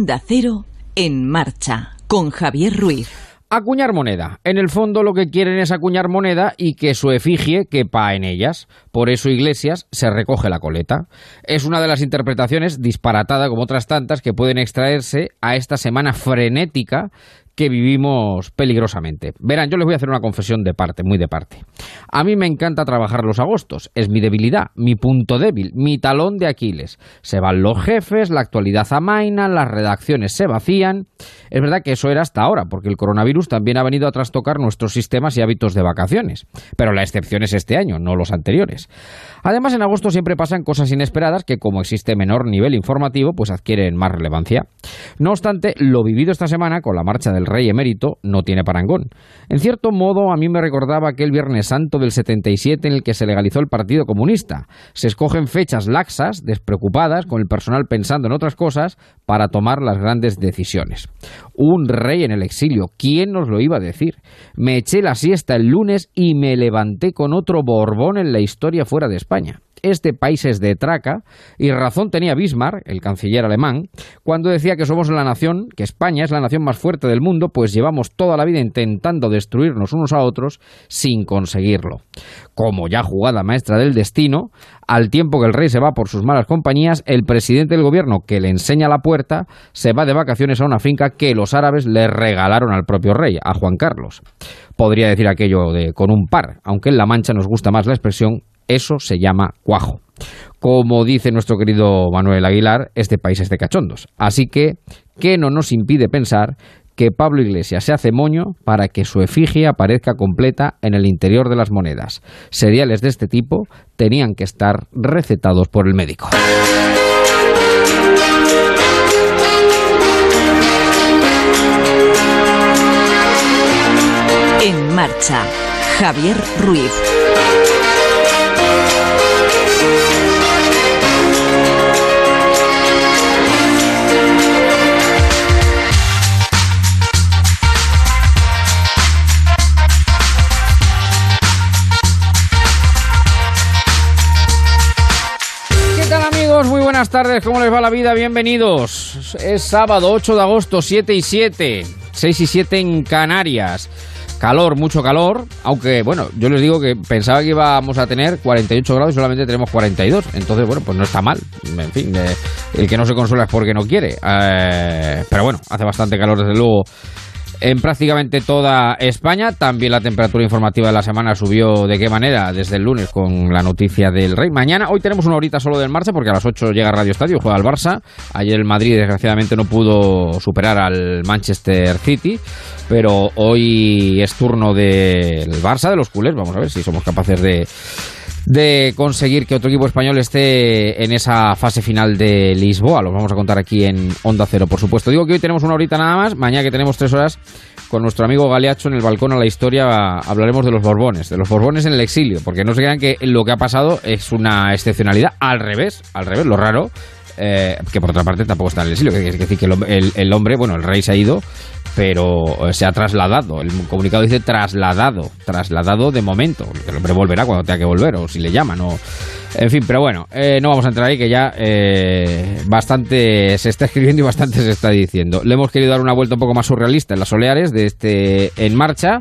Onda Cero en marcha con Javier Ruiz. Acuñar moneda. En el fondo lo que quieren es acuñar moneda y que su efigie quepa en ellas. Por eso Iglesias se recoge la coleta. Es una de las interpretaciones disparatada como otras tantas que pueden extraerse a esta semana frenética que vivimos peligrosamente. Verán, yo les voy a hacer una confesión de parte, muy de parte. A mí me encanta trabajar los agostos, es mi debilidad, mi punto débil, mi talón de Aquiles. Se van los jefes, la actualidad amaina, las redacciones se vacían. Es verdad que eso era hasta ahora, porque el coronavirus también ha venido a trastocar nuestros sistemas y hábitos de vacaciones. Pero la excepción es este año, no los anteriores. Además, en agosto siempre pasan cosas inesperadas que, como existe menor nivel informativo, pues adquieren más relevancia. No obstante, lo vivido esta semana con la marcha del rey emérito no tiene parangón. En cierto modo, a mí me recordaba aquel Viernes Santo del 77 en el que se legalizó el Partido Comunista. Se escogen fechas laxas, despreocupadas, con el personal pensando en otras cosas, para tomar las grandes decisiones. Un rey en el exilio, ¿quién nos lo iba a decir? Me eché la siesta el lunes y me levanté con otro Borbón en la historia fuera de España este país es de traca, y razón tenía Bismarck, el canciller alemán, cuando decía que somos la nación, que España es la nación más fuerte del mundo, pues llevamos toda la vida intentando destruirnos unos a otros sin conseguirlo. Como ya jugada maestra del destino, al tiempo que el rey se va por sus malas compañías, el presidente del gobierno que le enseña la puerta se va de vacaciones a una finca que los árabes le regalaron al propio rey, a Juan Carlos. Podría decir aquello de con un par, aunque en La Mancha nos gusta más la expresión eso se llama cuajo. Como dice nuestro querido Manuel Aguilar, este país es de cachondos. Así que, ¿qué no nos impide pensar que Pablo Iglesias se hace moño para que su efigie aparezca completa en el interior de las monedas? Seriales de este tipo tenían que estar recetados por el médico. En marcha, Javier Ruiz. Buenas tardes, ¿cómo les va la vida? Bienvenidos. Es sábado 8 de agosto, 7 y 7, 6 y 7 en Canarias. Calor, mucho calor, aunque bueno, yo les digo que pensaba que íbamos a tener 48 grados y solamente tenemos 42, entonces bueno, pues no está mal, en fin, eh, el que no se consuela es porque no quiere, eh, pero bueno, hace bastante calor desde luego en prácticamente toda España. También la temperatura informativa de la semana subió de qué manera desde el lunes con la noticia del Rey. Mañana, hoy tenemos una horita solo del marcha porque a las 8 llega Radio Estadio, juega el Barça. Ayer el Madrid desgraciadamente no pudo superar al Manchester City, pero hoy es turno del Barça, de los culés. Vamos a ver si somos capaces de de conseguir que otro equipo español esté en esa fase final de Lisboa. Lo vamos a contar aquí en Onda Cero, por supuesto. Digo que hoy tenemos una horita nada más, mañana que tenemos tres horas con nuestro amigo Galeacho en el balcón a la historia hablaremos de los Borbones, de los Borbones en el exilio, porque no se crean que lo que ha pasado es una excepcionalidad, al revés, al revés, lo raro eh, que por otra parte tampoco está en el exilio, que es decir que el, hombre, bueno, el rey se ha ido, pero eh, se ha trasladado. El comunicado dice trasladado, trasladado de momento. El hombre volverá cuando tenga que volver o si le llaman. O... En fin, pero bueno, eh, no vamos a entrar ahí que ya bastante se está escribiendo y bastante se está diciendo. Le hemos querido dar una vuelta un poco más surrealista en las oleares de este En Marcha.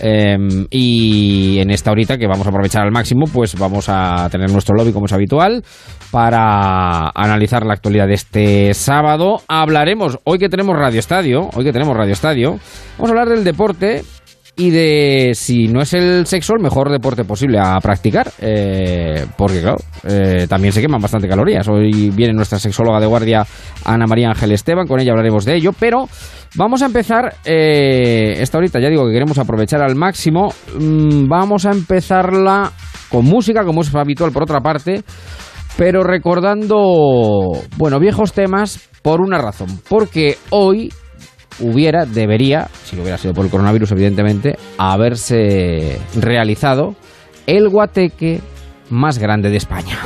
Em, y en esta horita que vamos a aprovechar al máximo, pues vamos a tener nuestro lobby como es habitual para analizar la actualidad de este sábado. Hablaremos, hoy que tenemos Radio Estadio, hoy que tenemos Radio Estadio, vamos a hablar del deporte y de si no es el sexo el mejor deporte posible a practicar, eh, porque claro, eh, también se queman bastante calorías. Hoy viene nuestra sexóloga de guardia Ana María Ángel Esteban, con ella hablaremos de ello, pero vamos a empezar eh, esta ahorita, ya digo que queremos aprovechar al máximo, mm, vamos a empezarla con música, como es habitual por otra parte, pero recordando, bueno, viejos temas por una razón, porque hoy hubiera, debería, si no hubiera sido por el coronavirus, evidentemente, haberse realizado el guateque más grande de España.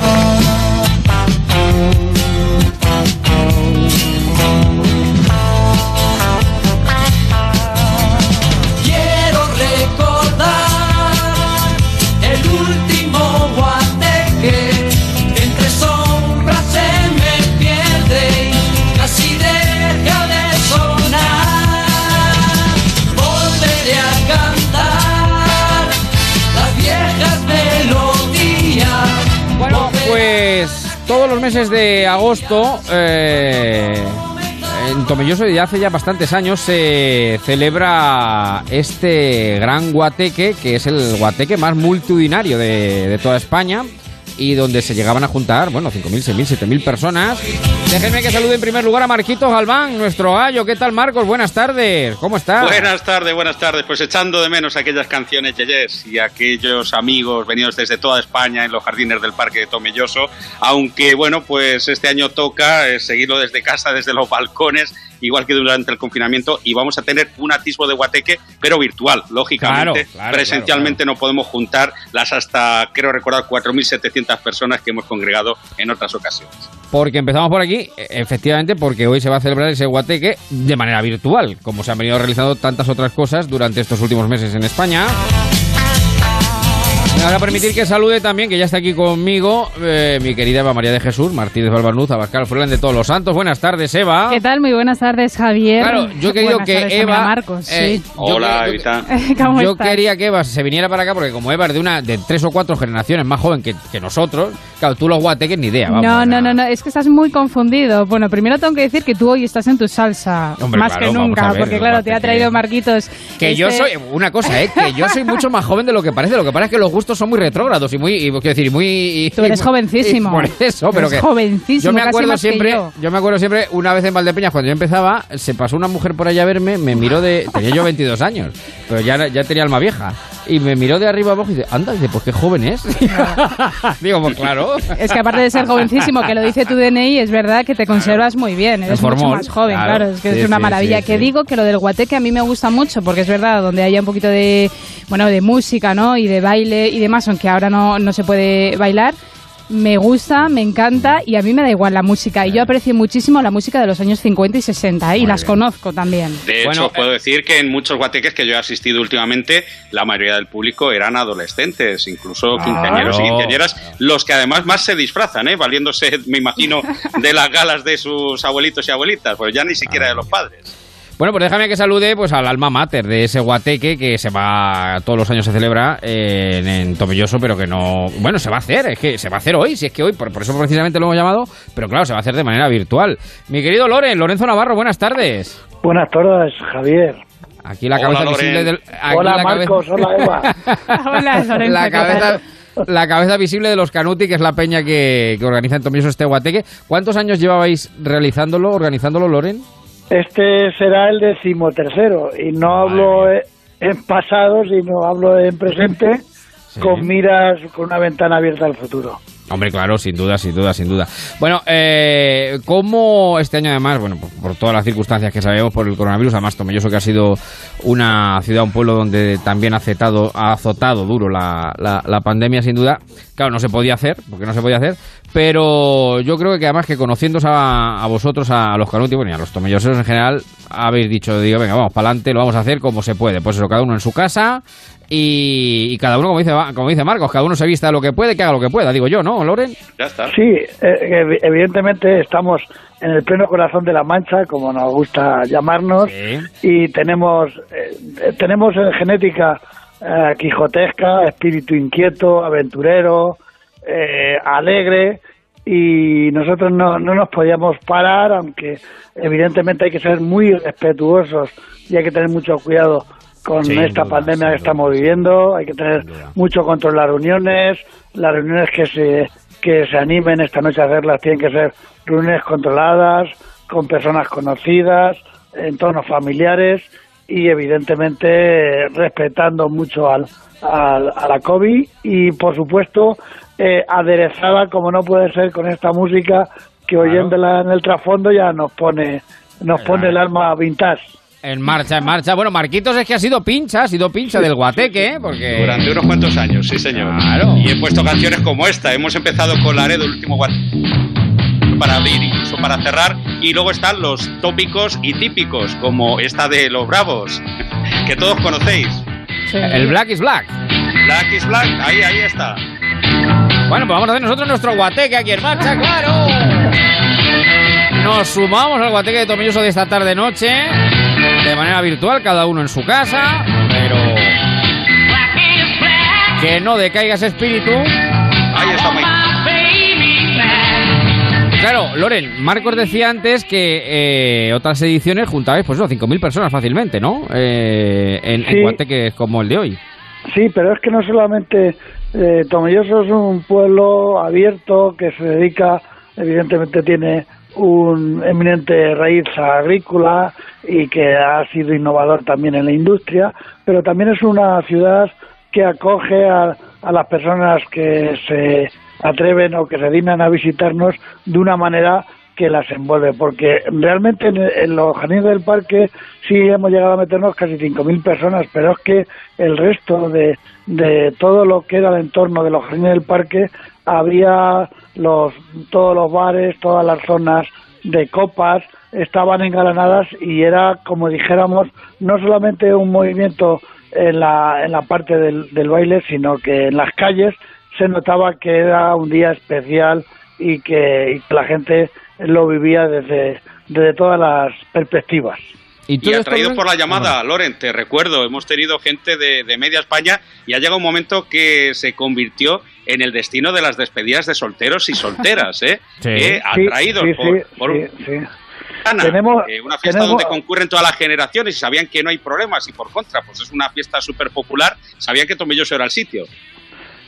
Todos los meses de agosto, eh, en Tomelloso desde hace ya bastantes años se celebra este gran guateque, que es el guateque más multitudinario de, de toda España y donde se llegaban a juntar, bueno, 5.000, 6.000, 7.000 personas. Déjenme que salude en primer lugar a Marquitos Galván, nuestro gallo. ¿Qué tal, Marcos? Buenas tardes. ¿Cómo estás? Buenas tardes, buenas tardes. Pues echando de menos aquellas canciones yeyes y aquellos amigos venidos desde toda España en los jardines del Parque de Tomelloso. Aunque, bueno, pues este año toca eh, seguirlo desde casa, desde los balcones igual que durante el confinamiento, y vamos a tener un atisbo de guateque, pero virtual, lógicamente. Presencialmente no podemos juntar las hasta, creo recordar, 4.700 personas que hemos congregado en otras ocasiones. Porque empezamos por aquí, efectivamente, porque hoy se va a celebrar ese guateque de manera virtual, como se han venido realizando tantas otras cosas durante estos últimos meses en España. Me van a permitir que salude también, que ya está aquí conmigo, eh, mi querida Eva María de Jesús, Martínez Balbarnuz, Abascal Furlan de Todos los Santos. Buenas tardes, Eva. ¿Qué tal? Muy buenas tardes, Javier. Claro, yo he querido que Eva... Marcos, eh, sí. Hola, Evita. ¿Cómo Yo quería que Eva se viniera para acá porque como Eva es de una de tres o cuatro generaciones más joven que, que nosotros, claro, tú los guateques ni idea, vamos. no, no, no, no, es que estás muy confundido. Bueno, primero tengo que decir que tú hoy estás en tu salsa, Hombre, más claro, que nunca, ver, porque claro, te ha traído Marquitos. Que yo este- soy, una cosa, ¿eh? Que yo soy mucho más joven de lo que parece. Lo que pasa es que los gustos son muy retrógrados y muy, y, quiero decir, muy... y- Tú eres y- jovencísimo. por eso, pero Eres que... jovencísimo, Yo me casi acuerdo que siempre, yo. me acuerdo siempre, una vez en Valdepeñas, cuando yo empezaba, se pasó una mujer por allá a verme, me miró de... Tenía yo 22 años, pero ya, ya tenía alma vieja. Y me miró de arriba abajo y dice, anda, dice, pues qué joven es. Digo, pues claro. Es que aparte de ser jovencísimo, que lo dice tu DNI, es verdad que te conservas muy bien, eres mucho más joven, claro. claro, es que Sí, es una sí, maravilla. sí, que sí. digo que lo del guateque a mí me gusta mucho, porque es verdad, donde haya un poquito de, bueno, de música, ¿no? Y de baile y demás, aunque ahora no, no se puede bailar. Me gusta, me encanta y a mí me da igual la música. Y yo aprecio muchísimo la música de los años 50 y 60 ¿eh? y Muy las bien. conozco también. De hecho, puedo decir que en muchos guateques que yo he asistido últimamente, la mayoría del público eran adolescentes, incluso quinceañeros y quinceañeras, los que además más se disfrazan, ¿eh? valiéndose, me imagino, de las galas de sus abuelitos y abuelitas, pues ya ni siquiera de los padres. Bueno, pues déjame que salude pues al alma mater de ese guateque que se va, todos los años se celebra eh, en, en Tomelloso, pero que no... Bueno, se va a hacer, es que se va a hacer hoy, si es que hoy, por, por eso precisamente lo hemos llamado, pero claro, se va a hacer de manera virtual. Mi querido Loren, Lorenzo Navarro, buenas tardes. Buenas tardes, Javier. Aquí la cabeza visible del... aquí Hola, la cabeza- Marcos. Hola, Eva. Hola, Lorenzo, la ¿qué cabeza, tal? la cabeza visible de los Canuti, que es la peña que, que organiza en Tomelloso este guateque. ¿Cuántos años llevabais realizándolo, organizándolo, Loren? Este será el decimotercero y no hablo en pasado, sino hablo en presente, con miras, con una ventana abierta al futuro. Hombre, claro, sin duda, sin duda, sin duda. Bueno, eh, ¿cómo este año además, bueno, por, por todas las circunstancias que sabemos por el coronavirus, además Tomelloso que ha sido una ciudad, un pueblo donde también ha azotado, ha azotado duro la, la, la pandemia, sin duda, claro, no se podía hacer, porque no se podía hacer, pero yo creo que además que conociéndose a, a vosotros, a los canuti, bueno, y a los tomelloseros en general, habéis dicho, digo, venga, vamos para adelante, lo vamos a hacer como se puede, pues eso, cada uno en su casa y, y cada uno, como dice, como dice Marcos, cada uno se vista lo que puede, que haga lo que pueda, digo yo, ¿no, Loren? Ya está. Sí, eh, ev- evidentemente estamos en el pleno corazón de la Mancha, como nos gusta llamarnos, Sí. y tenemos, eh, tenemos en genética eh, quijotesca, espíritu inquieto, aventurero, eh, alegre, y nosotros no, no nos podíamos parar, aunque evidentemente hay que ser muy respetuosos y hay que tener mucho cuidado con esta duda, pandemia que estamos duda. viviendo, hay que tener mucho control en las reuniones, las reuniones que se que se animen esta noche a hacerlas tienen que ser reuniones controladas, con personas conocidas, entornos familiares y evidentemente respetando mucho al, al- a la COVID y por supuesto eh, aderezada como no puede ser con esta música que oyéndola en el trasfondo ya nos pone nos pone el alma vintage. En marcha, en marcha. Bueno, Marquitos es que ha sido pincha, ha sido pincha del guateque, ¿eh? Porque... Durante unos cuantos años, sí señor. Claro. Y he puesto canciones como esta. Hemos empezado con Laredo, el último guateque para abrir, incluso para cerrar. Y luego están los tópicos y típicos, como esta de los Bravos, que todos conocéis. Sí. El Black is Black. Black is Black, ahí, ahí está. Bueno, pues vamos a hacer nosotros nuestro guateque aquí en marcha, claro. Nos sumamos al guateque de Tomelloso de esta tarde-noche, de manera virtual, cada uno en su casa, pero que no decaiga ese espíritu. Ahí está Mike. claro, Loren, Marcos decía antes que eh, otras ediciones juntabais, pues eso, 5.000 personas fácilmente, ¿no? Eh, en, Sí. en Guateque es como el de hoy. Sí, pero es que no solamente eh, Tomelloso es un pueblo abierto que se dedica, evidentemente tiene un eminente raíz agrícola y que ha sido innovador también en la industria, pero también es una ciudad que acoge a, a las personas que se atreven o que se dignan a visitarnos de una manera que las envuelve, porque realmente en, en los jardines del parque sí hemos llegado a meternos casi 5.000 personas, pero es que el resto de, de todo lo que era el entorno de los jardines del parque había los, todos los bares, todas las zonas de copas estaban engalanadas y era, como dijéramos, no solamente un movimiento en la, en la parte del, del baile, sino que en las calles se notaba que era un día especial y que, y que la gente lo vivía desde, desde todas las perspectivas. Y, Y atraído por la llamada, Loren, te recuerdo, hemos tenido gente de, de media España y ha llegado un momento que se convirtió en el destino de las despedidas de solteros y solteras, ¿eh? Sí. Eh, Sí, atraídos sí, por, sí, por Tenemos- eh, una fiesta tenemos- donde concurren todas las generaciones y sabían que no hay problemas y por contra, pues es una fiesta súper popular, sabían que Tomelloso era el sitio.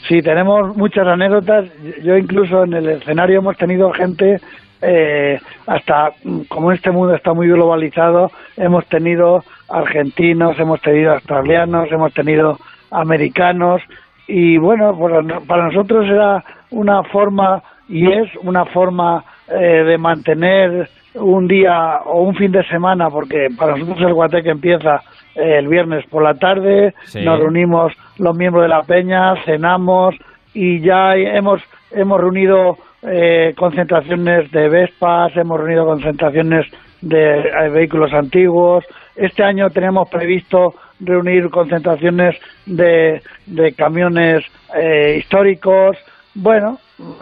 Sí, tenemos muchas anécdotas. Yo incluso en el escenario hemos tenido gente, eh, hasta como este mundo está muy globalizado, hemos tenido argentinos, hemos tenido australianos, hemos tenido americanos y bueno, no- para nosotros era una forma y es una forma eh, de mantener un día o un fin de semana, porque para nosotros el Guateque empieza eh, el viernes por la tarde, Sí. nos reunimos los miembros de la peña, cenamos y ya hemos hemos reunido eh, concentraciones de Vespas, hemos reunido concentraciones de eh, vehículos antiguos. Este año tenemos previsto reunir concentraciones de, de camiones eh, históricos. Bueno,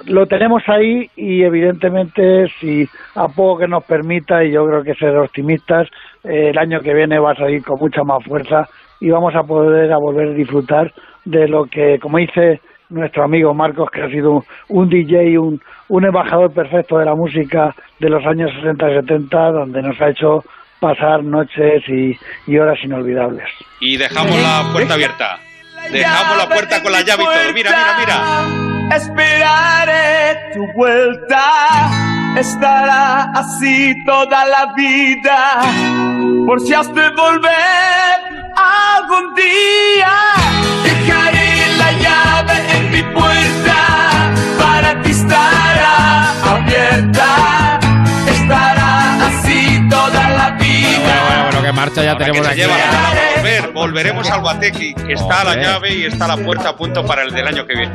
lo tenemos ahí y evidentemente si a poco que nos permita y yo creo que ser optimistas, eh, el año que viene va a salir con mucha más fuerza y vamos a poder a volver a disfrutar de lo que, como dice nuestro amigo Marcos, que ha sido un, un DJ, un, un embajador perfecto de la música de los años 60 y 70, donde nos ha hecho pasar noches y, y horas inolvidables. Y dejamos la puerta abierta. Dejamos la puerta con la llave y todo. Mira, mira, mira. Esperaré tu vuelta. Estará así toda la vida. Por si has de volver algún día. Dejaré la llave en mi puerta. Marcha ya Ahora tenemos que se aquí. lleva la palabra volver, volveremos al Guateque. Está la llave y está la puerta a punto para el del año que viene.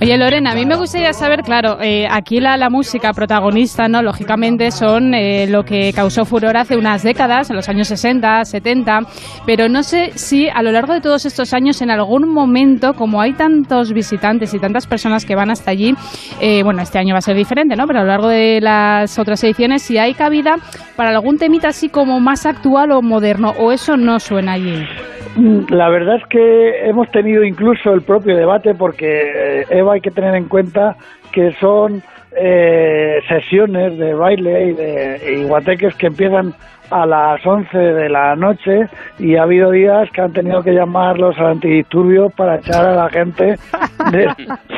Oye, Lorena, a mí me gustaría saber, claro, eh, aquí la, la música protagonista, ¿no? Lógicamente son eh, lo que causó furor hace unas décadas, en los años 60, 70, pero no sé si a lo largo de todos estos años, en algún momento, como hay tantos visitantes y tantas personas que van hasta allí, eh, bueno, este año va a ser diferente, ¿no? Pero a lo largo de las otras ediciones, si hay cabida para algún temita así como más actual o moderno, o eso no suena allí. La verdad es que hemos tenido incluso el propio debate porque, eh, Eva, hay que tener en cuenta que son eh, sesiones de baile y de y guateques que empiezan a las 11 de la noche y ha habido días que han tenido que llamarlos al antidisturbios para echar a la gente de,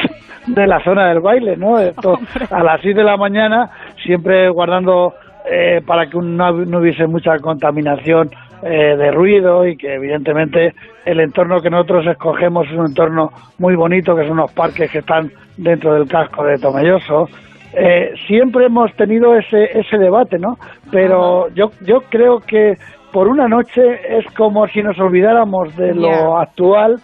de la zona del baile, ¿no? Esto, a las 6 de la mañana, siempre guardando eh, para que no, no hubiese mucha contaminación eh, de ruido y que evidentemente el entorno que nosotros escogemos es un entorno muy bonito, que son unos parques que están dentro del casco de Tomelloso. Eh, siempre hemos tenido ese, ese debate, ¿no? Pero yo, yo creo que por una noche es como si nos olvidáramos de lo actual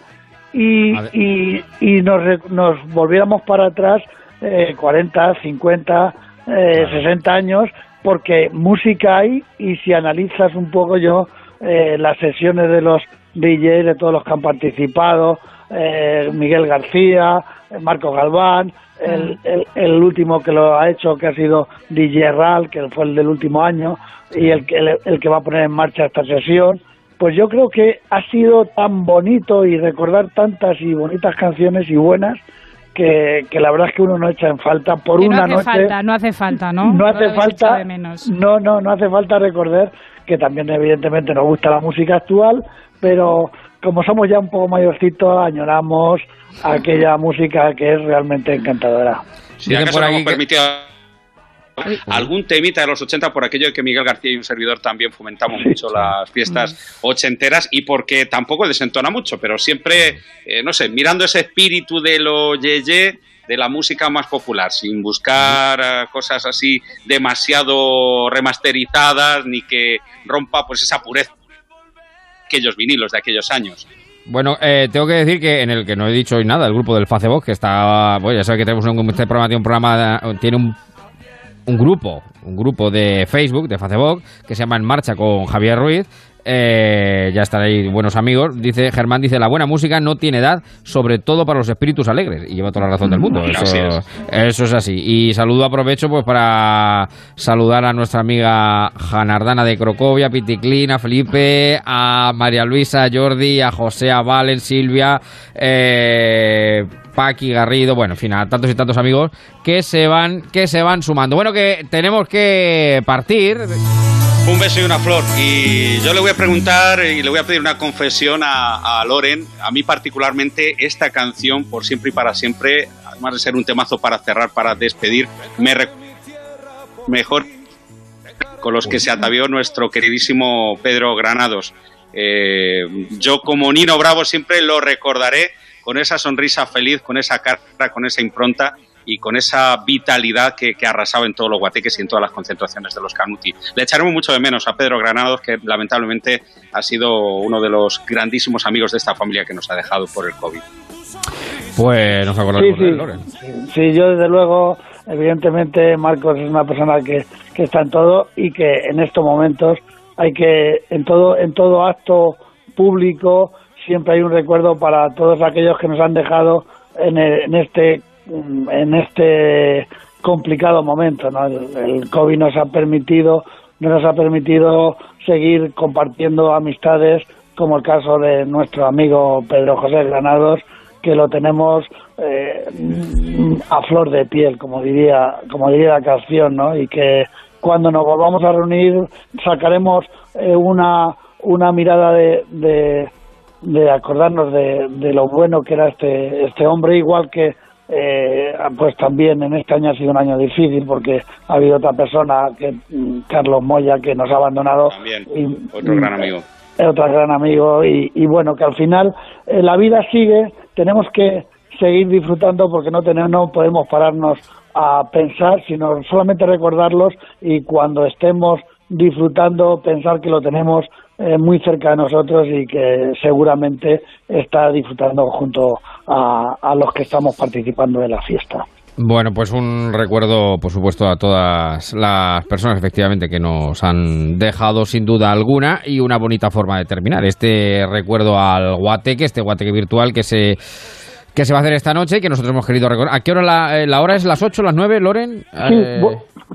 y, y, y nos, nos volviéramos para atrás eh, 40, 50, eh, 60 años, porque música hay y si analizas un poco yo eh, las sesiones de los DJs, de todos los que han participado, eh, Miguel García, Marco Galván, el, el, el último que lo ha hecho, que ha sido DJ Ral, que fue el del último año, y el, el, el que va a poner en marcha esta sesión, pues yo creo que ha sido tan bonito y recordar tantas y bonitas canciones y buenas que, que la verdad es que uno no echa en falta por Que una no hace noche. falta, no hace falta, ¿no? No hace echado falta, de menos. no, no, no hace falta recordar que también evidentemente nos gusta la música actual, pero como somos ya un poco mayorcitos, añoramos aquella música que es realmente encantadora. Si acaso por no que- permitido algún temita de los 80 por aquello de que Miguel García y un servidor también fomentamos mucho las fiestas ochenteras y porque tampoco desentona mucho, pero siempre, eh, no sé, mirando ese espíritu de lo yeye de la música más popular, sin buscar eh, cosas así demasiado remasterizadas ni que rompa pues esa pureza aquellos vinilos de aquellos años. Bueno, eh, tengo que decir que en el que no he dicho hoy nada, el grupo del Facebook, que está, bueno, ya sabes que tenemos un, este programa tiene un programa, tiene un, un grupo, un grupo de Facebook, de Facebook, que se llama En Marcha con Javier Ruiz. Eh, ya están ahí buenos amigos. Dice Germán, dice, la buena música no tiene edad, sobre todo para los espíritus alegres. Y lleva toda la razón del mundo. Eso, es. eso es así. Y saludo, aprovecho pues para saludar a nuestra amiga Janardana de Crocovia, Piticlin, a Felipe, a María Luisa, a Jordi, a José, a Valen, Silvia, eh, Paqui Garrido, bueno, en fin, a tantos y tantos amigos que se van, que se van sumando. Bueno, que tenemos que partir. Un beso y una flor. Y yo le voy a preguntar y le voy a pedir una confesión a, a Loren. A mí particularmente esta canción, por siempre y para siempre, además de ser un temazo para cerrar, para despedir, me mejor con los que se atavió nuestro queridísimo Pedro Granados. Eh, yo como Nino Bravo siempre lo recordaré con esa sonrisa feliz, con esa cara, con esa impronta y con esa vitalidad que, que arrasaba en todos los guateques y en todas las concentraciones de los Canuti. Le echaremos mucho de menos a Pedro Granados, que lamentablemente ha sido uno de los grandísimos amigos de esta familia que nos ha dejado por el COVID. Pues nos acordaremos Sí, de sí. Loren. Sí, yo desde luego, evidentemente Marcos es una persona que, que está en todo y que en estos momentos hay que, en todo, en todo acto público, siempre hay un recuerdo para todos aquellos que nos han dejado en, el- en este en este complicado momento. ¿no? El, COVID nos ha permitido nos ha permitido seguir compartiendo amistades, como el caso de nuestro amigo Pedro José Granados, que lo tenemos eh, a flor de piel, como diría, como diría la canción, ¿no? Y que cuando nos volvamos a reunir sacaremos eh, una, una mirada de, de, de acordarnos de, de lo bueno que era este, este hombre, igual que eh, pues también en este año ha sido un año difícil porque ha habido otra persona, que mm, Carlos Moya, que nos ha abandonado. También, Y- otro gran amigo. es otro gran amigo y, y bueno que al final eh, la vida sigue tenemos que seguir disfrutando porque no tenemos no podemos pararnos a pensar sino solamente recordarlos y cuando estemos disfrutando pensar que lo tenemos eh, muy cerca de nosotros y que seguramente está disfrutando junto a, a los que estamos participando de la fiesta. Bueno, pues un recuerdo, por supuesto, a todas las personas efectivamente que nos han dejado sin duda alguna y una bonita forma de terminar este recuerdo al guateque, este guateque virtual que se que se va a hacer esta noche y que nosotros hemos querido recordar. ¿A qué hora la, eh, la hora es las 8, las 9, Loren? Sí, Eh,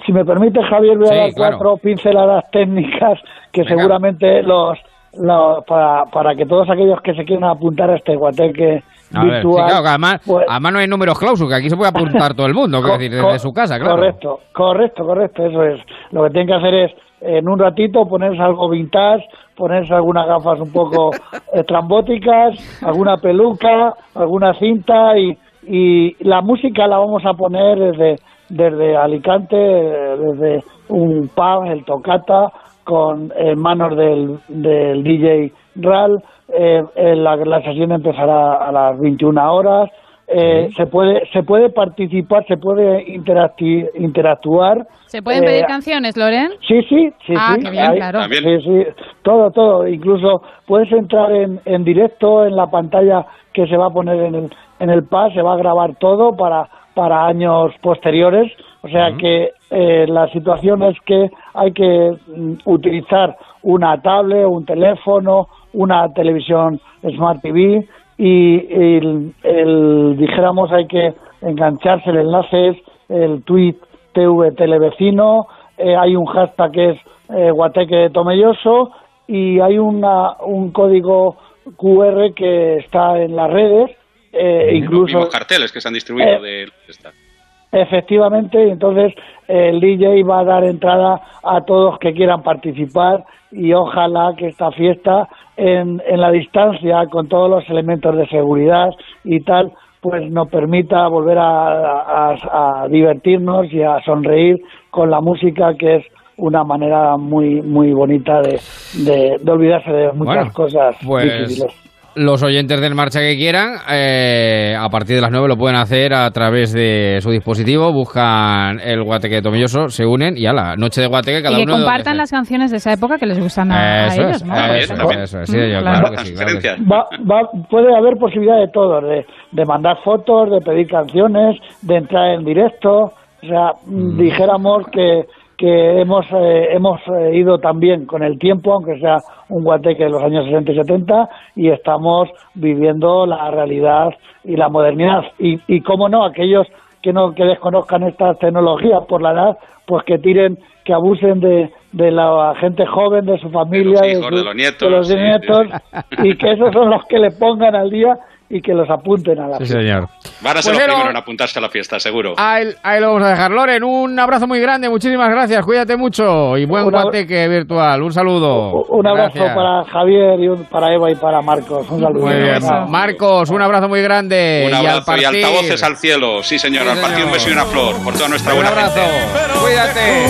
si me permite, Javier, voy a Sí, dar claro. cuatro pinceladas técnicas que Venga. seguramente los, los- para, para que todos aquellos que se quieran apuntar a este guateque a ver, sí, virtual. claro, que además, pues- además no hay números clausus, que aquí se puede apuntar todo el mundo, Co- decir, co- desde su casa, claro. Correcto, correcto, correcto, eso es. Lo que tienen que hacer es, en un ratito, ponerse algo vintage, ponerse algunas gafas un poco estrambóticas, alguna peluca, alguna cinta y, y la música la vamos a poner desde, desde Alicante, desde un pub, el Tocata, con en manos del, del DJ Ral. Eh, eh, la, la sesión empezará a las 21 horas. Eh, se puede se puede participar, se puede interacti- interactuar. ¿Se pueden Eh, pedir canciones, Loren? Sí, sí, sí. Ah, sí, qué bien, hay- claro. También. Sí, sí, todo, todo. Incluso puedes entrar en, en directo en la pantalla que se va a poner en el, en el PAS, se va a grabar todo para, para años posteriores. O sea que eh, la situación es que hay que mm, utilizar una tablet, un teléfono, una televisión Smart TV y el, el, dijéramos hay que engancharse el enlace es el tweet TV Televecino, eh, hay un hashtag que es eh, Guateque Tomelloso y hay una, un código QR que está en las redes eh, Los incluso mismos carteles que se han distribuido Eh, de esta. Efectivamente, entonces el DJ va a dar entrada a todos que quieran participar y ojalá que esta fiesta en, en la distancia, con todos los elementos de seguridad y tal, pues nos permita volver a, a- a divertirnos y a sonreír con la música que es una manera muy muy bonita de, de, de olvidarse de muchas Bueno, cosas pues difíciles. Los oyentes del Marcha que quieran, eh, a partir de las 9 lo pueden hacer a través de su dispositivo, buscan el Guateque de Tomilloso, se unen y a la noche de Guateque cada y que uno compartan las canciones de esa época que les gustan a, a Eso ellos, es, ¿no? Eso, también. eso es, sí, yo, claro que Las sí, claro que sí. diferencias. Va, va- puede haber posibilidad de todo, de, de mandar fotos, de pedir canciones, de entrar en directo. O sea, Mm. dijéramos que, que hemos, eh, hemos eh, ido también con el tiempo, aunque sea un guateque de los años 60 y 70, y estamos viviendo la realidad y la modernidad. Y, y cómo no, aquellos que no que desconozcan estas tecnologías por la edad, pues que tiren, que abusen de, de la gente joven, de su familia, De los hijos, su- de los nietos, de los sí, sí, nietos, y que esos son los que le pongan al día y que los apunten a la Sí, fiesta. señor. Van a ser Pues los primeros en apuntarse a la fiesta, seguro. Ahí, ahí lo vamos a dejar. Loren, un abrazo muy grande, muchísimas gracias, cuídate mucho y buen guateque virtual. Un saludo. Un abrazo Gracias. para Javier y un para Eva y para Marcos. Un saludo. Muy bien. Chao. Marcos, un abrazo muy grande. Un y al abrazo y, altavoces al cielo. Sí, señor. Sí, al partir un beso y una flor por toda nuestra Un buena abrazo. gente. Cuídate.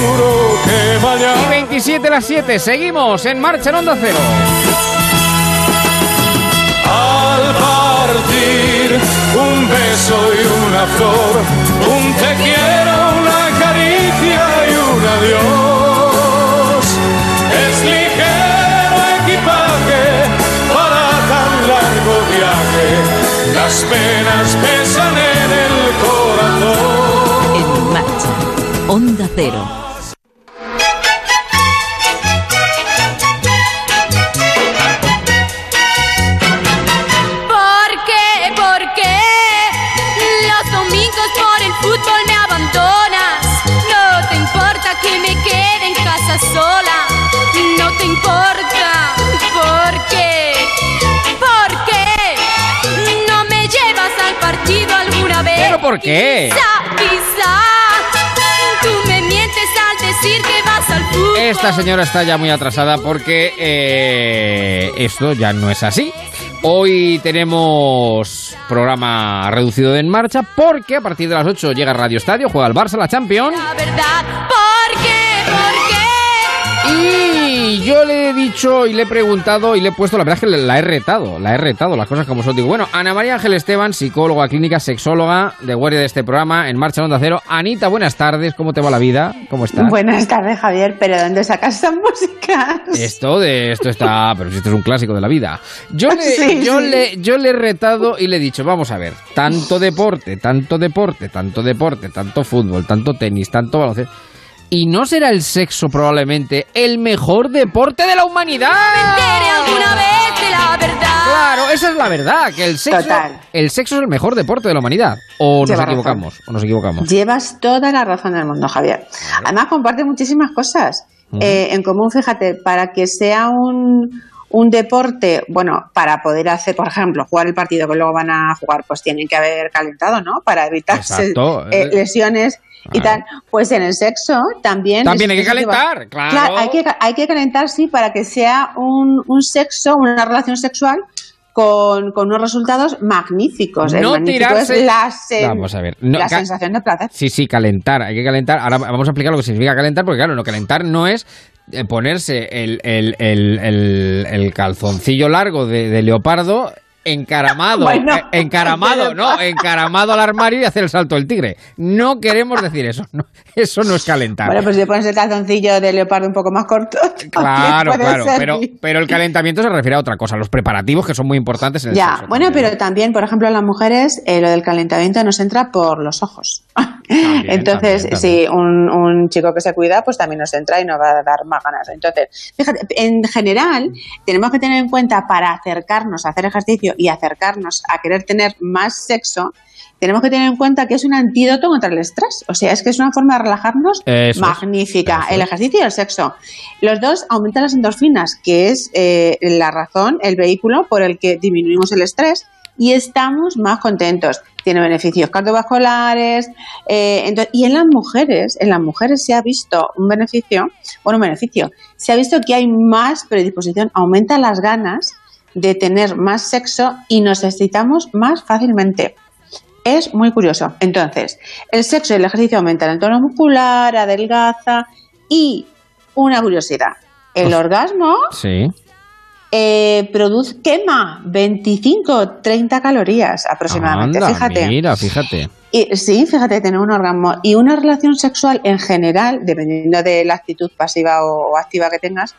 Y 27 las 7. Seguimos en marcha en Onda Cero. Un beso y una flor, un te quiero, una caricia y un adiós. Es ligero equipaje para tan largo viaje, las penas pesan en el corazón. En marcha. Onda Cero. Qué? Quizá, quizá. Tú me mientes al decir que vas al fútbol. Esta señora está ya muy atrasada porque eh, esto ya no es así. Hoy tenemos programa reducido En Marcha porque a partir de las 8 llega Radio Estadio, juega el Barça, la Champions. La verdad. ¿Por qué? ¿Por qué? Y yo le he dicho y le he preguntado y le he puesto, la verdad es que la he retado, la he retado, las cosas como son. Digo, bueno, Ana María Ángel Esteban, psicóloga clínica, sexóloga de guardia de este programa en Marcha en Onda Cero. Anita, buenas tardes, ¿cómo te va la vida? ¿Cómo estás? Buenas tardes, Javier, pero ¿dónde sacas esas músicas? Esto de esto está, pero si esto es un clásico de la vida. Yo le, Sí, yo sí. le, yo le he retado y le he dicho, vamos a ver, tanto deporte, tanto deporte, tanto deporte, tanto fútbol, tanto tenis, tanto baloncesto. ¿Y no será el sexo probablemente el mejor deporte de la humanidad? entere alguna vez de la verdad. Claro, esa es la verdad, que el sexo, Total. el sexo es el mejor deporte de la humanidad. O nos razón. equivocamos, o nos equivocamos. Llevas toda la razón del mundo, Javier. Además, comparte muchísimas cosas eh, en común. Fíjate, para que sea un, un deporte, bueno, para poder hacer, por ejemplo, jugar el partido que luego van a jugar, pues tienen que haber calentado, ¿no? Para evitarse Exacto. eh, lesiones y tal. Pues en el sexo también. También hay que calentar, claro. hay que, hay que calentar, sí, para que sea un, un sexo, una relación sexual. Con, con unos resultados magníficos. El No magnífico tirarse- es la, sen- Vamos a ver, no, la sensación de placer. Sí, sí, calentar, hay que calentar. Ahora vamos a explicar lo que significa calentar, porque claro, no calentar no es eh, ponerse el, el- el- el- el calzoncillo largo de, de leopardo encaramado, Bueno, eh, encaramado, no, encaramado al armario y hacer el salto del tigre. No queremos decir eso, no, eso no es calentar. Bueno, pues si pones el calzoncillo de leopardo un poco más corto. Claro, claro, servir. pero, pero el calentamiento se refiere a otra cosa, los preparativos que son muy importantes en el Ya, sexo bueno, también, pero también, por ejemplo, a las mujeres eh, lo del calentamiento nos entra por los ojos. Entonces, también, si un, un chico que se cuida, pues también nos entra y nos va a dar más ganas. Entonces, fíjate, en general, tenemos que tener en cuenta para acercarnos a hacer ejercicio y acercarnos a querer tener más sexo, tenemos que tener en cuenta que es un antídoto contra el estrés. O sea, es que es una forma de relajarnos Eso magnífica. el ejercicio y el sexo. Los dos aumentan las endorfinas, que es eh, la razón, el vehículo por el que disminuimos el estrés y estamos más contentos. Tiene beneficios cardiovasculares. eh, entonces- y en las mujeres, en las mujeres se ha visto un beneficio, bueno, un beneficio, se ha visto que hay más predisposición, aumenta las ganas de tener más sexo y nos excitamos más fácilmente. Es muy curioso. Entonces, el sexo y el ejercicio aumentan el tono muscular, adelgaza y una curiosidad. El orgasmo Sí. eh, produce, quema 25, 30 calorías aproximadamente. Anda, fíjate. Mira, fíjate. Y, sí, fíjate, tener un orgasmo y una relación sexual en general, dependiendo de la actitud pasiva o activa que tengas,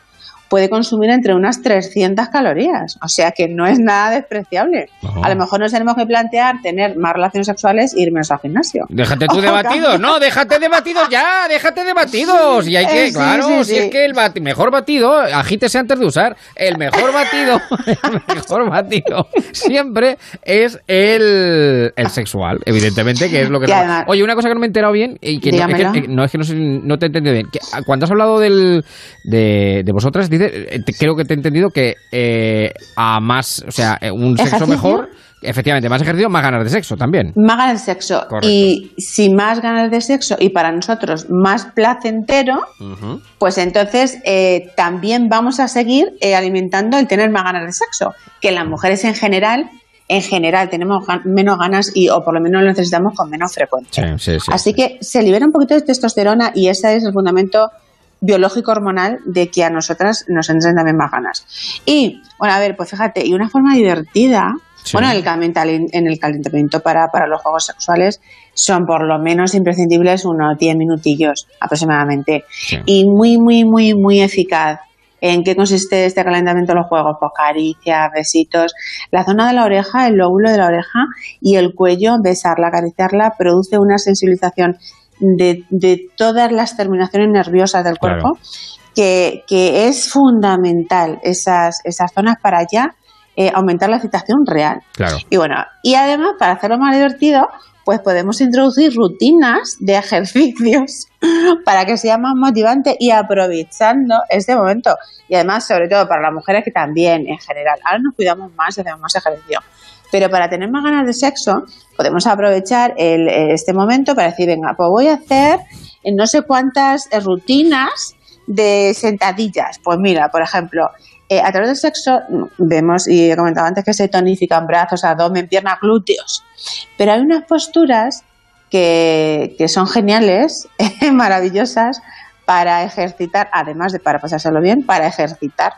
puede consumir entre unas 300 calorías. O sea que no es nada despreciable. No. A lo mejor nos tenemos que plantear tener más relaciones sexuales e irnos al gimnasio. Déjate tú de batidos, no, déjate de batidos ya, déjate de batidos. Y hay que, Eh, sí, claro, sí, si sí. es que el bati- mejor batido, agítese antes de usar, el mejor batido, el mejor batido siempre es el, el sexual, evidentemente, que es lo que... Además- Oye, una cosa que no me he enterado bien y que, no, es que, no, es que no, te he entendido bien. Que, ah, cuando has hablado del, de, de vosotras, dice, eh, te- creo que te he entendido que eh, a más, o sea, eh, un sexo ¿Ejercicio? mejor, efectivamente, más ejercicio, más ganas de sexo también. Más ganas de sexo. Correcto. Y si más ganas de sexo y para nosotros más placentero, pues entonces eh, también vamos a seguir eh, alimentando el tener más ganas de sexo, que las mujeres en general, en general tenemos gan- menos ganas y o por lo menos lo necesitamos con menos frecuencia. Sí, sí, sí. Así que se libera un poquito de testosterona y ese es el fundamento biológico hormonal de que a nosotras nos entren también más ganas. Y, bueno, a ver, pues fíjate, y una forma divertida, Sí. bueno, en el, en el calentamiento para, para los juegos sexuales son por lo menos imprescindibles unos 10 minutillos aproximadamente. Sí. Y muy, muy, muy, muy eficaz. ¿En qué consiste este calentamiento de los juegos? Pues caricias, besitos. La zona de la oreja, el lóbulo de la oreja y el cuello, besarla, acariciarla, produce una sensibilización de, de todas las terminaciones nerviosas del Claro. cuerpo que, que es fundamental esas, esas zonas para ya eh, aumentar la excitación real. Claro. Y bueno, y además, para hacerlo más divertido, pues podemos introducir rutinas de ejercicios para que sea más motivante y aprovechando este momento. Y además, sobre todo para las mujeres que también, en general, ahora nos cuidamos más y hacemos más ejercicio. Pero para tener más ganas de sexo, podemos aprovechar el- este momento para decir, venga, pues voy a hacer eh, no sé cuántas eh, rutinas de sentadillas. Pues mira, por ejemplo, eh, a través del sexo mm, vemos, y he comentado antes, que se tonifican brazos, abdomen, piernas, glúteos. Pero hay unas posturas que, que son geniales, maravillosas, para ejercitar, además de para pasárselo bien, para ejercitar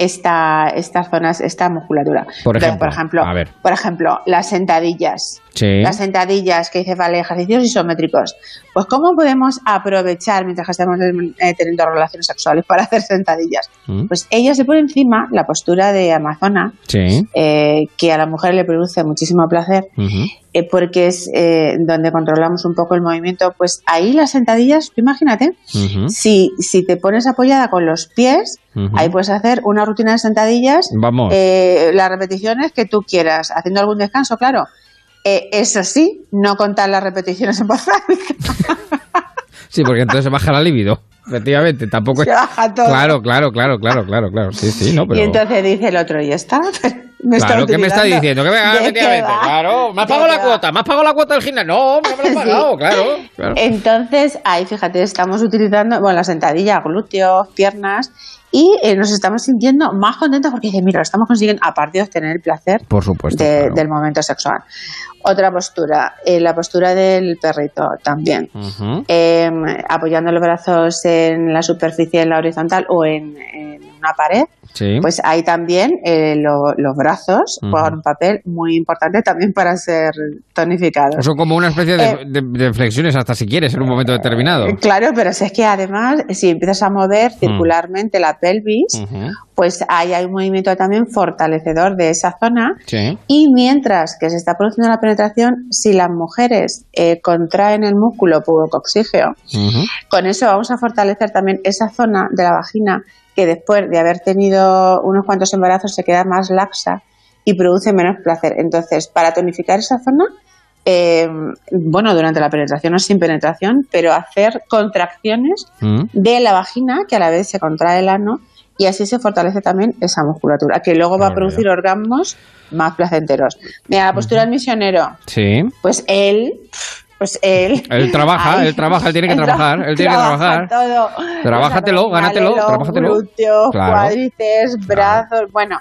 esta, estas zonas, esta musculatura. Por Entonces, ejemplo, por ejemplo, a ver. por ejemplo, las sentadillas. Sí. Las sentadillas que dice, vale, ejercicios isométricos. Pues, ¿cómo podemos aprovechar mientras estamos eh, teniendo relaciones sexuales para hacer sentadillas? Mm. Pues ella se pone encima, la postura de Amazona, Sí. eh, que a la mujer le produce muchísimo placer, eh, porque es donde controlamos un poco el movimiento. Pues ahí las sentadillas, tú imagínate, si, si te pones apoyada con los pies, ahí puedes hacer una rutina de sentadillas Vamos. eh, las repeticiones que tú quieras, haciendo algún descanso, claro. Eh, eso sí, no contar las repeticiones en voz alta. Sí, porque entonces se baja la libido. Efectivamente, tampoco es... Se baja todo. Claro, claro, claro, claro, claro, claro. Sí, sí, no, pero... Y entonces dice el otro, y está. Me está Claro, ¿qué me está diciendo? Que venga, ¿De qué efectivamente. va? Claro, me has ¿De pagado la va? cuota, me has pagado la cuota del gimnasio. No, no me lo has Sí. pagado, claro. claro. Entonces, ahí fíjate, estamos utilizando, bueno, la sentadilla, glúteos, piernas, y eh, nos estamos sintiendo más contentos porque dice, mira, lo estamos consiguiendo, aparte de obtener el placer Por supuesto. de- claro. del momento sexual. Otra postura, eh, la postura del perrito también. Eh, apoyando los brazos en la superficie, en la horizontal o en, en una pared, Sí. pues ahí también eh, lo- los brazos Ujú. juegan un papel muy importante también para ser tonificados. Son como una especie de, Eh, de- de flexiones hasta si quieres en un momento determinado. Claro, pero si es que además, si empiezas a mover circularmente la pelvis. Pues ahí hay un movimiento también fortalecedor de esa zona. Sí. Y mientras que se está produciendo la penetración, si las mujeres eh, contraen el músculo pubocoxígeo, Ujú. Con eso vamos a fortalecer también esa zona de la vagina que después de haber tenido unos cuantos embarazos se queda más laxa y produce menos placer. Entonces, para tonificar esa zona, eh, bueno, durante la penetración o sin penetración, pero hacer contracciones de la vagina, que a la vez se contrae el ano, y así se fortalece también esa musculatura, que luego va a producir orgasmos más placenteros. Mira, la postura del misionero, Sí. pues él, pues él... Él trabaja, Ay, él trabaja, él tiene que él trabajar, tra- él tiene que trabaja trabajar. todo. Trabájatelo, gánatelo, trabájatelo. glúteos, Claro. cuádriceps, brazos, bueno.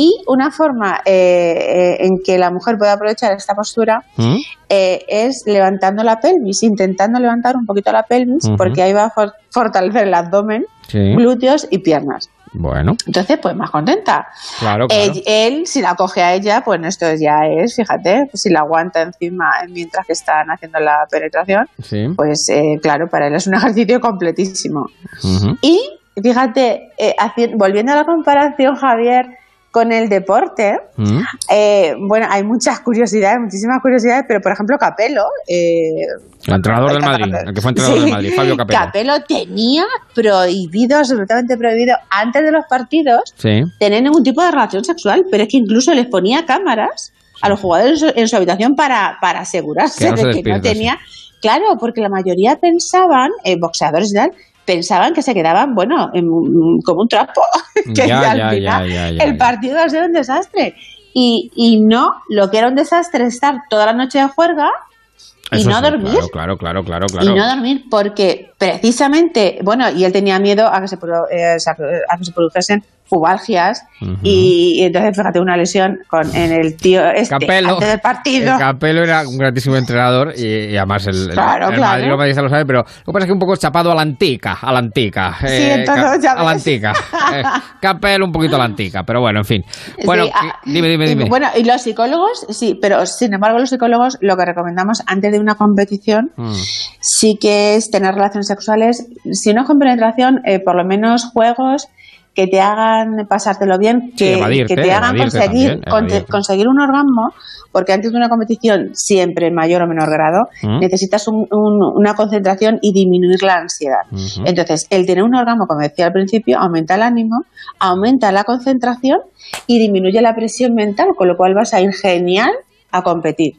Y una forma eh, eh, en que la mujer puede aprovechar esta postura ¿Mm? eh, es levantando la pelvis, intentando levantar un poquito la pelvis, porque ahí va a for- fortalecer el abdomen, Sí. glúteos y piernas. Bueno, Entonces, pues más contenta. claro, claro. Él, él, si la coge a ella, pues esto ya es, fíjate, si la aguanta encima mientras que están haciendo la penetración, Sí. pues eh, claro, para él es un ejercicio completísimo. Y fíjate, eh, volviendo a la comparación, Javier, con el deporte, ¿Mm? eh, bueno, hay muchas curiosidades, muchísimas curiosidades, pero por ejemplo, Capello. eh, El entrenador del Madrid, el que fue entrenador del Madrid, Fabio Capello. Capello tenía prohibido, absolutamente prohibido, antes de los partidos, Sí. tener ningún tipo de relación sexual, pero es que incluso les ponía cámaras a los jugadores en su, en su habitación para, para asegurarse Que no de que no tenía. Claro, porque la mayoría pensaban, eh, boxeadores y tal, pensaban que se quedaban, bueno, en- como un trapo. que Ya, al ya, final ya, el partido iba a ser un desastre. Y, y no, lo que era un desastre es estar toda la noche de juerga y Eso no sí, dormir. Claro, claro, claro, claro. Y no dormir porque precisamente, bueno, y él tenía miedo a que se, produ- eh, a que se produjesen fubalgias Ujú. y, y entonces fíjate una lesión con en el tío este Capello. antes del partido. El Capello era un grandísimo entrenador y, y además el, el- Claro, el claro. Madrid, lo saben, pero lo que pasa es que un poco chapado a la antica, a la antica. Sí, entonces ya a la antica. Eh, Capello un poquito a la antica, pero bueno, en fin. Bueno, Sí, ah, dime, dime, y, dime. Bueno, y los psicólogos, sí, pero sin embargo los psicólogos lo que recomendamos antes de una competición Mm, sí que es tener relaciones sexuales, si no con penetración, eh, por lo menos juegos que te hagan pasártelo bien, que, evadirte, que te hagan conseguir, también, conseguir un orgasmo, porque antes de una competición, siempre en mayor o menor grado, Mm. necesitas un- un- una concentración y disminuir la ansiedad. Entonces, el tener un orgasmo, como decía al principio, aumenta el ánimo, aumenta la concentración y disminuye la presión mental, con lo cual vas a ir genial a competir.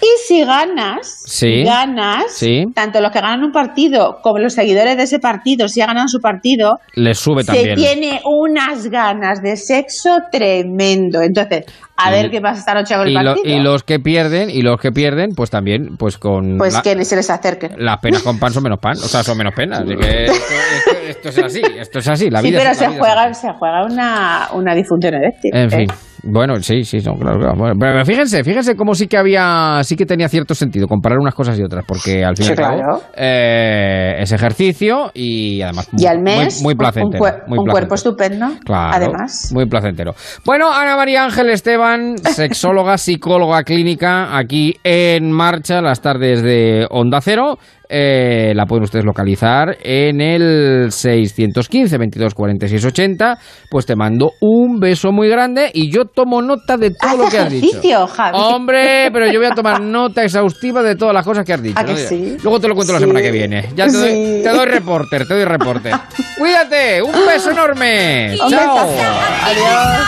Y si ganas, Sí, ganas, sí. tanto los que ganan un partido como los seguidores de ese partido, si ha ganado su partido, Le sube se también. tiene unas ganas de sexo tremendo. Entonces, a Y- ver qué pasa esta noche con el Y, lo- partido. y los que pierden, y los que pierden, pues también, pues con pues la- que ni se les acerque. las penas con pan son menos pan, o sea, son menos penas. Así que esto, esto- esto es así, esto es así. La sí, vida pero es- se juega, se juega una, una disfunción eréctil. En ¿eh? Bueno, sí, sí, no, claro, claro. Bueno, pero fíjense, fíjense cómo sí que había, sí que tenía cierto sentido comparar unas cosas y otras, porque al fin y Sí, al cabo claro. eh, es ejercicio y además Y al mes, muy, un- placentero. un, cuer- muy un cuerpo estupendo, Claro, además. Muy placentero. Bueno, Ana María Ángel Esteban, sexóloga, psicóloga clínica, aquí en marcha las tardes de Onda Cero. Eh, la pueden ustedes localizar en el 615 22 46 80. Pues te mando un beso muy grande y yo tomo nota de todo Haz lo que has dicho. ejercicio, Javi. Hombre, pero yo voy a tomar nota exhaustiva de todas las cosas que has dicho. ¿A que ¿no? sí? Luego te lo cuento la semana que viene. Ya te, doy, te doy reporter, te doy reporter. Cuídate, un beso enorme. Chao. Adiós.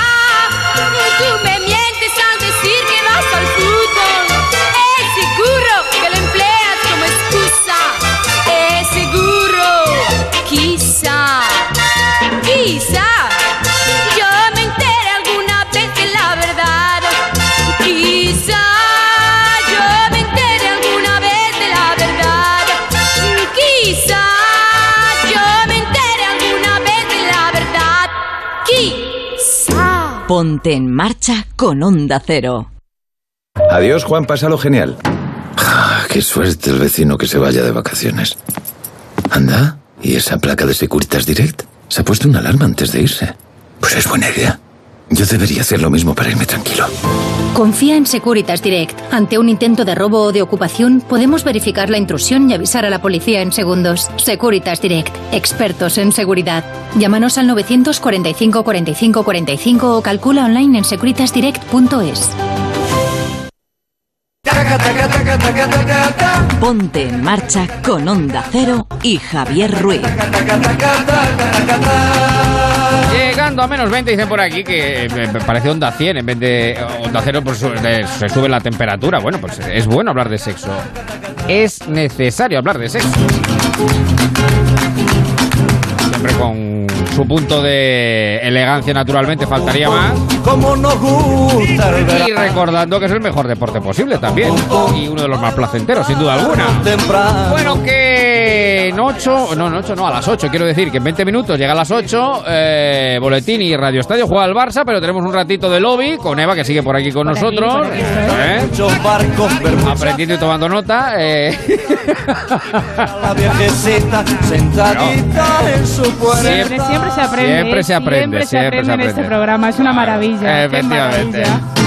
Ponte en marcha con Onda Cero. Adiós, Juan, pásalo genial. Ah, qué suerte el vecino que se vaya de vacaciones. Anda, ¿y esa placa de Securitas Direct? Se ha puesto una alarma antes de irse. Pues es buena idea. Yo debería hacer lo mismo para irme tranquilo. Confía en Securitas Direct. Ante un intento de robo o de ocupación, podemos verificar la intrusión y avisar a la policía en segundos. Securitas Direct. Expertos en seguridad. Llámanos al 945 45 45 o calcula online en securitasdirect.es. Ponte en marcha con Onda Cero y Javier Ruiz. Llegando a menos 20, dicen por aquí que eh, parece onda 100 en vez de onda 0, pues de- se sube la temperatura. Bueno, pues es bueno hablar de sexo. Es necesario hablar de sexo. Siempre con su punto de elegancia naturalmente, faltaría más. Y recordando que es el mejor deporte posible también. Y uno de los más placenteros, sin duda alguna. Bueno, que en 8, no, en 8 no, a las 8, quiero decir que en 20 minutos llega a las 8, eh, Boletín y Radio Estadio juega al Barça, pero tenemos un ratito de lobby con Eva que sigue por aquí con Por nosotros. aquí. ¿eh? Muchos barcos bermuzas, Aprendiendo y tomando nota. eh. la viejecita sentadita en su puerta. Siempre, siempre se aprende. Siempre se aprende, Siempre se siempre aprende se en este programa. Es una maravilla. qué Efectivamente. maravilla.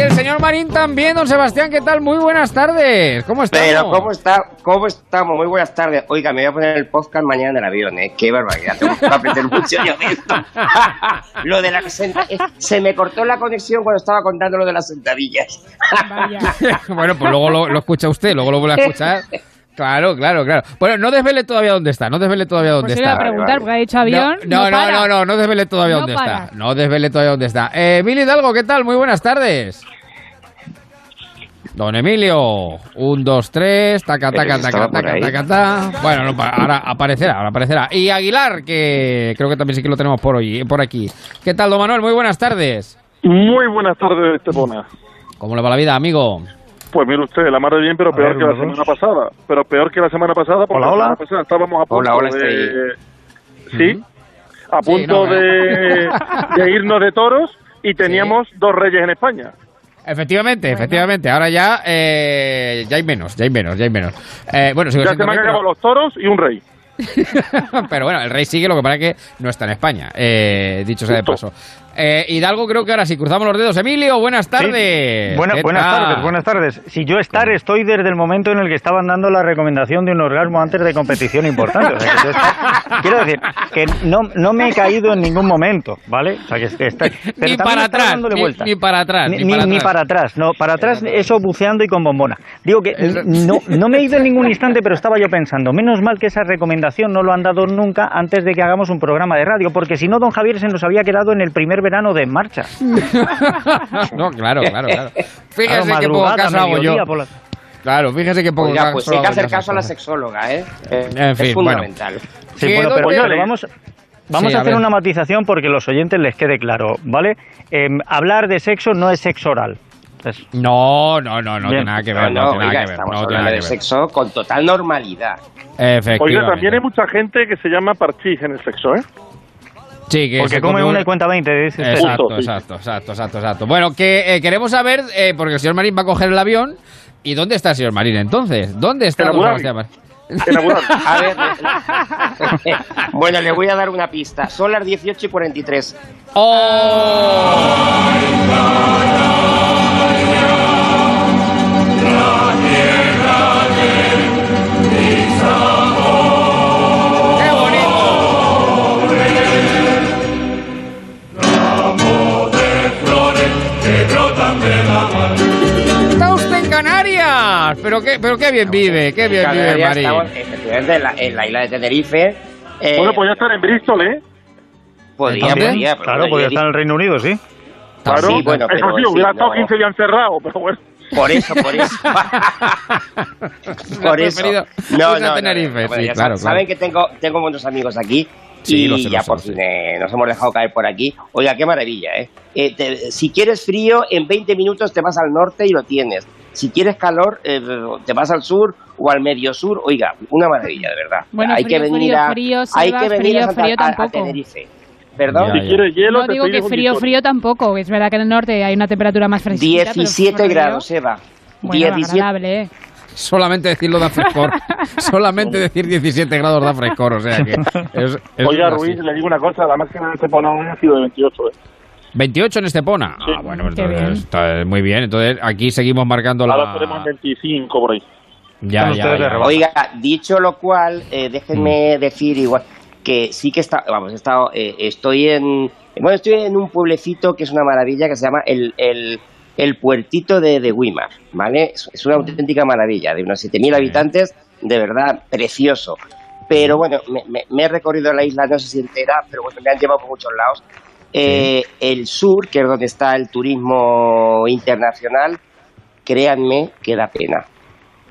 Y el señor Marín también, don Sebastián, ¿qué tal? Muy buenas tardes. ¿Cómo estamos? Pero, ¿cómo, está, ¿cómo estamos? Muy buenas tardes. Oiga, me voy a poner el podcast mañana en el avión, ¿eh? Qué barbaridad. Tengo que aprender mucho yo de esto. lo de la senta- eh, Se me cortó la conexión cuando estaba contando lo de las sentadillas. Bueno, pues luego lo, lo escucha usted, luego lo vuelve a escuchar. Claro, claro, claro. Bueno, no desvele todavía dónde está, no desvele todavía dónde Pues se iba a está. preguntar, porque ha dicho avión. No, no, no, para. no, no, no desvele todavía No dónde para. está. No desvele todavía dónde está. Eh, Emilio Hidalgo, ¿qué tal? Muy buenas tardes. Don Emilio, un, dos, tres, taca, taca, taca, taca, ahí. taca, ta. Bueno, no, ahora aparecerá, ahora aparecerá. Y Aguilar, que creo que también sí que lo tenemos por hoy, por aquí. ¿Qué tal, don Manuel? Muy buenas tardes. Muy buenas tardes, Estepona. ¿Cómo le va la vida, amigo? Pues mire usted, la mar de bien, pero A peor ver, que la semana pasada. Pero peor que la semana pasada, porque Hola, la semana pasada estábamos a punto Hola, hola, de... Sí, a Sí, punto no, de, de irnos de toros y teníamos dos reyes en España. Efectivamente, efectivamente. Ahora ya, eh, ya hay menos, ya hay menos, ya hay menos. Eh, bueno, sigo Ya se siendo me han rey, acabado los toros y un rey. pero, bueno, el rey sigue, lo que pasa es que no está en España, eh, dicho sea de paso. Eh, Hidalgo, creo que ahora sí, cruzamos los dedos. Emilio, buenas tardes. Buena- ¿Qué buenas tal? tardes, buenas tardes. Si yo estar, estoy desde el momento en el que estaban dando la recomendación de un orgasmo antes de competición importante. O sea, que yo estar- quiero decir que no, no me he caído en ningún momento, ¿vale? O sea, que, está- Ni para atrás, ni, ni para atrás, Ni, ni, para ni atrás. para atrás, no, para atrás eso buceando y con bombona. Digo que no, no me he ido en ningún instante, pero estaba yo pensando, menos mal que esa recomendación no lo han dado nunca antes de que hagamos un programa de radio, porque si no, don Javier se nos había quedado en el primer verano de marcha. no, claro, claro, claro. Claro, Fíjese que poco caso hago yo. por la- Claro, fíjese que poco Oiga, caso pues hay que hacer caso a la sexóloga, ¿eh? Eh, En fin, es fundamental. Sí, ¿Qué, bueno, pero, vamos, vamos Sí, a a hacer ver. una matización porque a los oyentes les quede claro, ¿vale? Em, hablar de sexo no es sexo oral. Entonces, No, no, no, no tiene nada que No, ver, no, no, tiene oiga, nada que ver. estamos No tiene hablando nada de ver. sexo con total normalidad. Efectivamente. Oiga, también hay mucha gente que se llama parchís en el sexo, ¿eh? Sí, que porque come come una y cuenta 20, dice usted. Exacto, Justo, sí. exacto, exacto, exacto, exacto. Bueno, que eh, queremos saber, eh, porque el señor Marín va a coger el avión, ¿y dónde está el señor Marín entonces? ¿Dónde está Dhabi. Sebastián Marín? A ver, bueno, le voy a dar una pista. Son las 18 y 43. ¡Oh! Pero qué, pero qué bien vive, qué bien vive Marín. estamos efectivamente en la, en la isla de Tenerife. Eh, Bueno, podía estar en Bristol, ¿eh? podría, podría, pero Claro, podría estar en el Reino Unido, sí. Claro. sí, bueno, Eso pero sí, sí, hubiera estado no. 15 días encerrado, pero bueno. Por eso, por eso. Por eso. No, no, no, Tenerife, sí, claro, sa- Saben claro. que tengo, tengo buenos amigos aquí. Sí, y lo sé, lo ya sé, por lo sé. fin eh, nos hemos dejado caer por aquí. Oiga, qué maravilla, ¿eh? Eh, te- si quieres frío, en 20 minutos te vas al norte y lo tienes. Si quieres calor, eh, te vas al sur o al medio sur. Oiga, una maravilla, de verdad. Bueno, hay frío, que venir frío, a, frío, hay que venir frío, a, Santa- frío a- a tampoco. Tenerife. ¿Perdón? Ya, Si ya. quieres hielo, No te digo que frío, frío tampoco. Es verdad que en el norte hay una temperatura más fresquita. pero 17 frío, grados, Eva. Bueno, 17 agradable, ¿eh? Solamente decirlo da frescor. Solamente decir 17 grados da frescor, o sea que... es- es Oiga, así. Ruiz, le digo una cosa, la máxima de hoy ha sido de 28, ¿eh? 28 en Estepona. Sí. Ah, bueno, Qué entonces bien. está muy bien. Entonces aquí seguimos marcando la... Ahora tenemos 25 por ahí. Ya, ya, ya. Oiga, dicho lo cual, eh, déjenme Mm. decir igual que sí que está, vamos, he estado, eh, estoy en, bueno, estoy en un pueblecito que es una maravilla que se llama el, el, el puertito de, de Weimar, ¿vale? Es, es una auténtica maravilla, de unos 7.000 habitantes, de verdad, precioso. Pero bueno, me, me- me he recorrido la isla, no sé si entera, pero bueno, me han llevado por muchos lados. Eh, El sur, que es donde está el turismo internacional, créanme que da pena.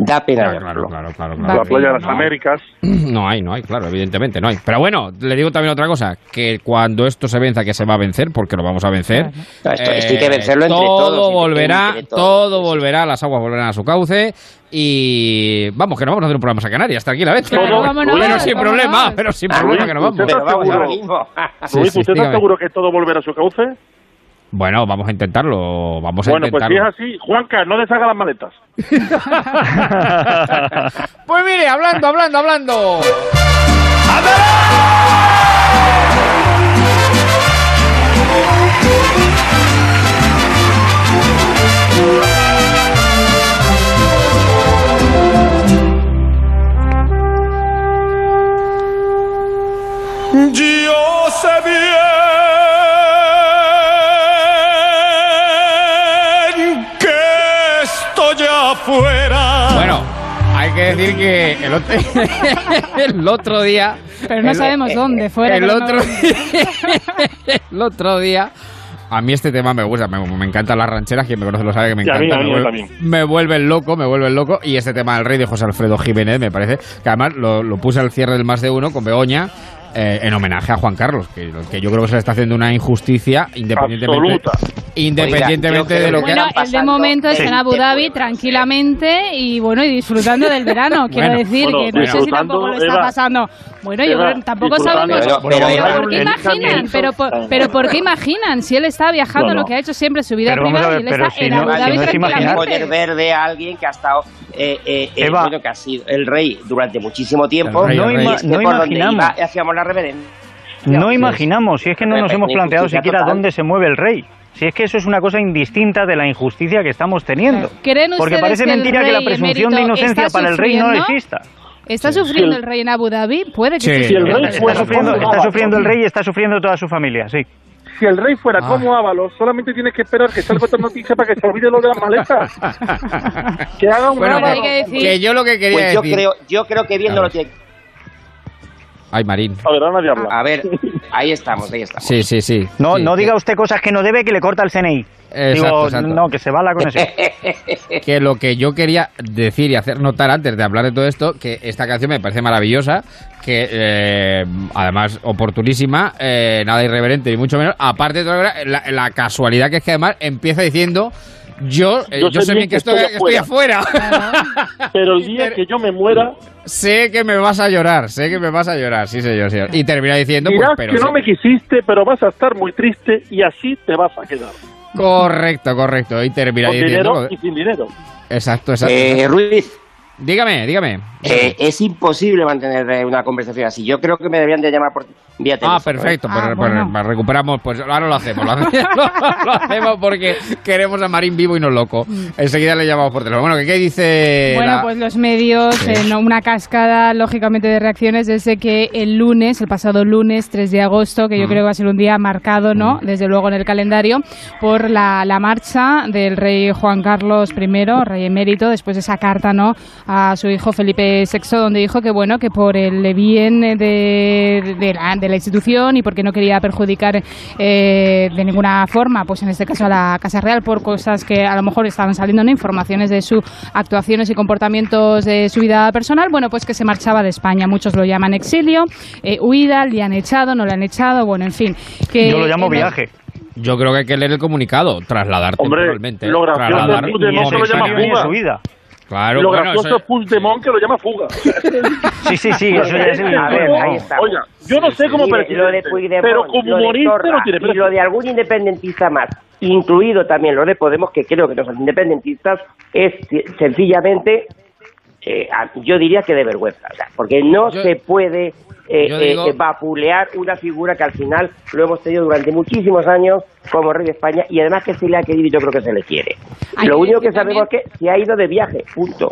Da pena Claro, verlo. claro, claro, claro, La playa de las Américas. No hay, no hay, claro, evidentemente no hay. Pero bueno, le digo también otra cosa, que cuando esto se venza, que se va a vencer, porque lo vamos a vencer, esto- esto hay que vencerlo entre todo todos, entre- volverá, entre todos, todo volverá, las aguas volverán a su cauce y vamos, que no vamos a hacer un programa a Canarias, tranquilamente. Claro, pero, vámonos, pero sin vámonos. problema, pero sin problema que no vamos. ¿Usted está Pero vamos seguro? ahora mismo. Sí, Luis, sí, ¿usted está dígame. seguro que todo volverá a su cauce? Bueno, vamos a intentarlo, vamos a Bueno, pues si es así, Juanca, no deshaga las maletas. Pues mire, hablando, hablando, hablando. Yo sé bien que estoy afuera. Bueno, hay que decir que el otro, el otro día. Pero no el- sabemos dónde, fuera, El no- otro, el otro día. A mí este tema me gusta, me, me encantan las rancheras, quien me conoce lo sabe que me Y a mí, encanta. a mí me, vuelve- también. me vuelven loco, me vuelven loco. Y este tema del rey de José Alfredo Jiménez, me parece, que además lo, lo puse al cierre del más de uno con Begoña. Eh, en homenaje a Juan Carlos, que, que yo creo que se le está haciendo una injusticia independientemente. Independientemente Oiga, de lo que Bueno, él de momento está en Abu Dhabi tranquilamente y bueno, y disfrutando del verano. Quiero Bueno, decir bueno, que no sé si tampoco lo está pasando. Bueno, yo creo- tampoco sabemos. Pero- pero- pero ¿por qué imaginan? Pero por, pero ¿por qué imaginan? Si él está viajando No, no. lo que ha hecho siempre en su vida privada a y él está si en no- Abu si Dhabi no tranquilamente. poder ver de alguien que ha estado eh, eh, eh, bueno, que ha sido el rey durante muchísimo tiempo El rey, el y rey. es que No por donde imaginamos. iba hacíamos la reverencia No imaginamos, si es que no nos hemos planteado siquiera total. dónde se mueve el rey. Si es que eso es una cosa indistinta de la injusticia que estamos teniendo. ¿Creen Porque parece que mentira que la presunción de inocencia para el rey no exista. ¿Está sufriendo el rey en Abu Dhabi? Puede que Sí. Si el rey. Está fuera sufriendo, como está sufriendo el rey y está sufriendo toda su familia, sí. Si el rey fuera Ah. como Ábalos, solamente tienes que esperar que salga otra noticia para que se olvide lo de las maletas. Que haga un Bueno, hay que, que decir- que yo lo que quería pues yo decir. creo yo creo que viendo A lo ver. que Ay, Marín. A ver, ahora nadie habla. a ver ahí estamos ahí estamos Sí, sí, sí. No, Sí, no diga usted cosas que no debe que le corta el CNI. Exacto, Digo, exacto. no, que se va la conexión. que lo que yo quería decir y hacer notar antes de hablar de todo esto, que esta canción me parece maravillosa, que eh, además oportunísima, eh, nada irreverente ni mucho menos, aparte de todo, la, la casualidad que es que además empieza diciendo yo, eh, yo, sé bien que estoy, que estoy afuera. Pero el día que yo me muera, sé que me vas a llorar, sé que me vas a llorar, sí señor, señor. Y termina diciendo, pues, dirás pero que no sí. me quisiste, pero vas a estar muy triste y así te vas a quedar. Correcto, correcto. Y termina Con diciendo... dinero y sin dinero. Exacto, exacto. Eh, Ruiz dígame, dígame. eh, es imposible mantener eh, una conversación así yo creo que me deberían de llamar por vía teléfono Ah, perfecto. ¿eh? pues, Ah, pues, bueno. pues recuperamos, pues ahora lo hacemos. Lo hacemos, lo hacemos porque queremos a Marín vivo y no loco. Enseguida le llamamos por teléfono. Bueno, ¿qué, qué dice? Bueno, la- pues los medios, Sí. eh, no, una cascada, lógicamente, de reacciones desde que el lunes, el pasado lunes 3 de agosto, que yo Mm. creo que va a ser un día marcado, ¿no? Desde luego en el calendario, por la, la marcha del rey Juan Carlos I, rey emérito, después de esa carta, ¿no? A su hijo Felipe VI, donde dijo que, bueno, que por el bien de, de la, de la institución y porque no quería perjudicar eh, de ninguna forma, pues en este caso a la Casa Real, por cosas que a lo mejor estaban saliendo, ¿no? Informaciones de sus actuaciones y comportamientos de su vida personal, bueno, pues que se marchaba de España. Muchos lo llaman exilio, eh, huida, le han echado, no le han echado, bueno, en fin. Que, Yo lo llamo no- viaje. Yo creo que hay que leer el comunicado, trasladar Hombre, lo gracioso trasladar es Ni se lo llama ni su vida. Claro, lo bueno, gracioso es Puigdemont que lo llama fuga. Sí, sí, sí, eso ya es ahí está. Oiga, yo no sé cómo presidente, pero como humorista no tiene y lo de algún independentista más, incluido también lo de Podemos, que creo que no son independentistas, es sencillamente, eh, yo diría que de vergüenza, o sea, porque no Yo- se puede eh, eh, digo- eh, vapulear una figura que al final lo hemos tenido durante muchísimos años como rey de España y además que se le ha querido y yo creo que se le quiere. Lo único que sabemos es que se ha ido de viaje, punto.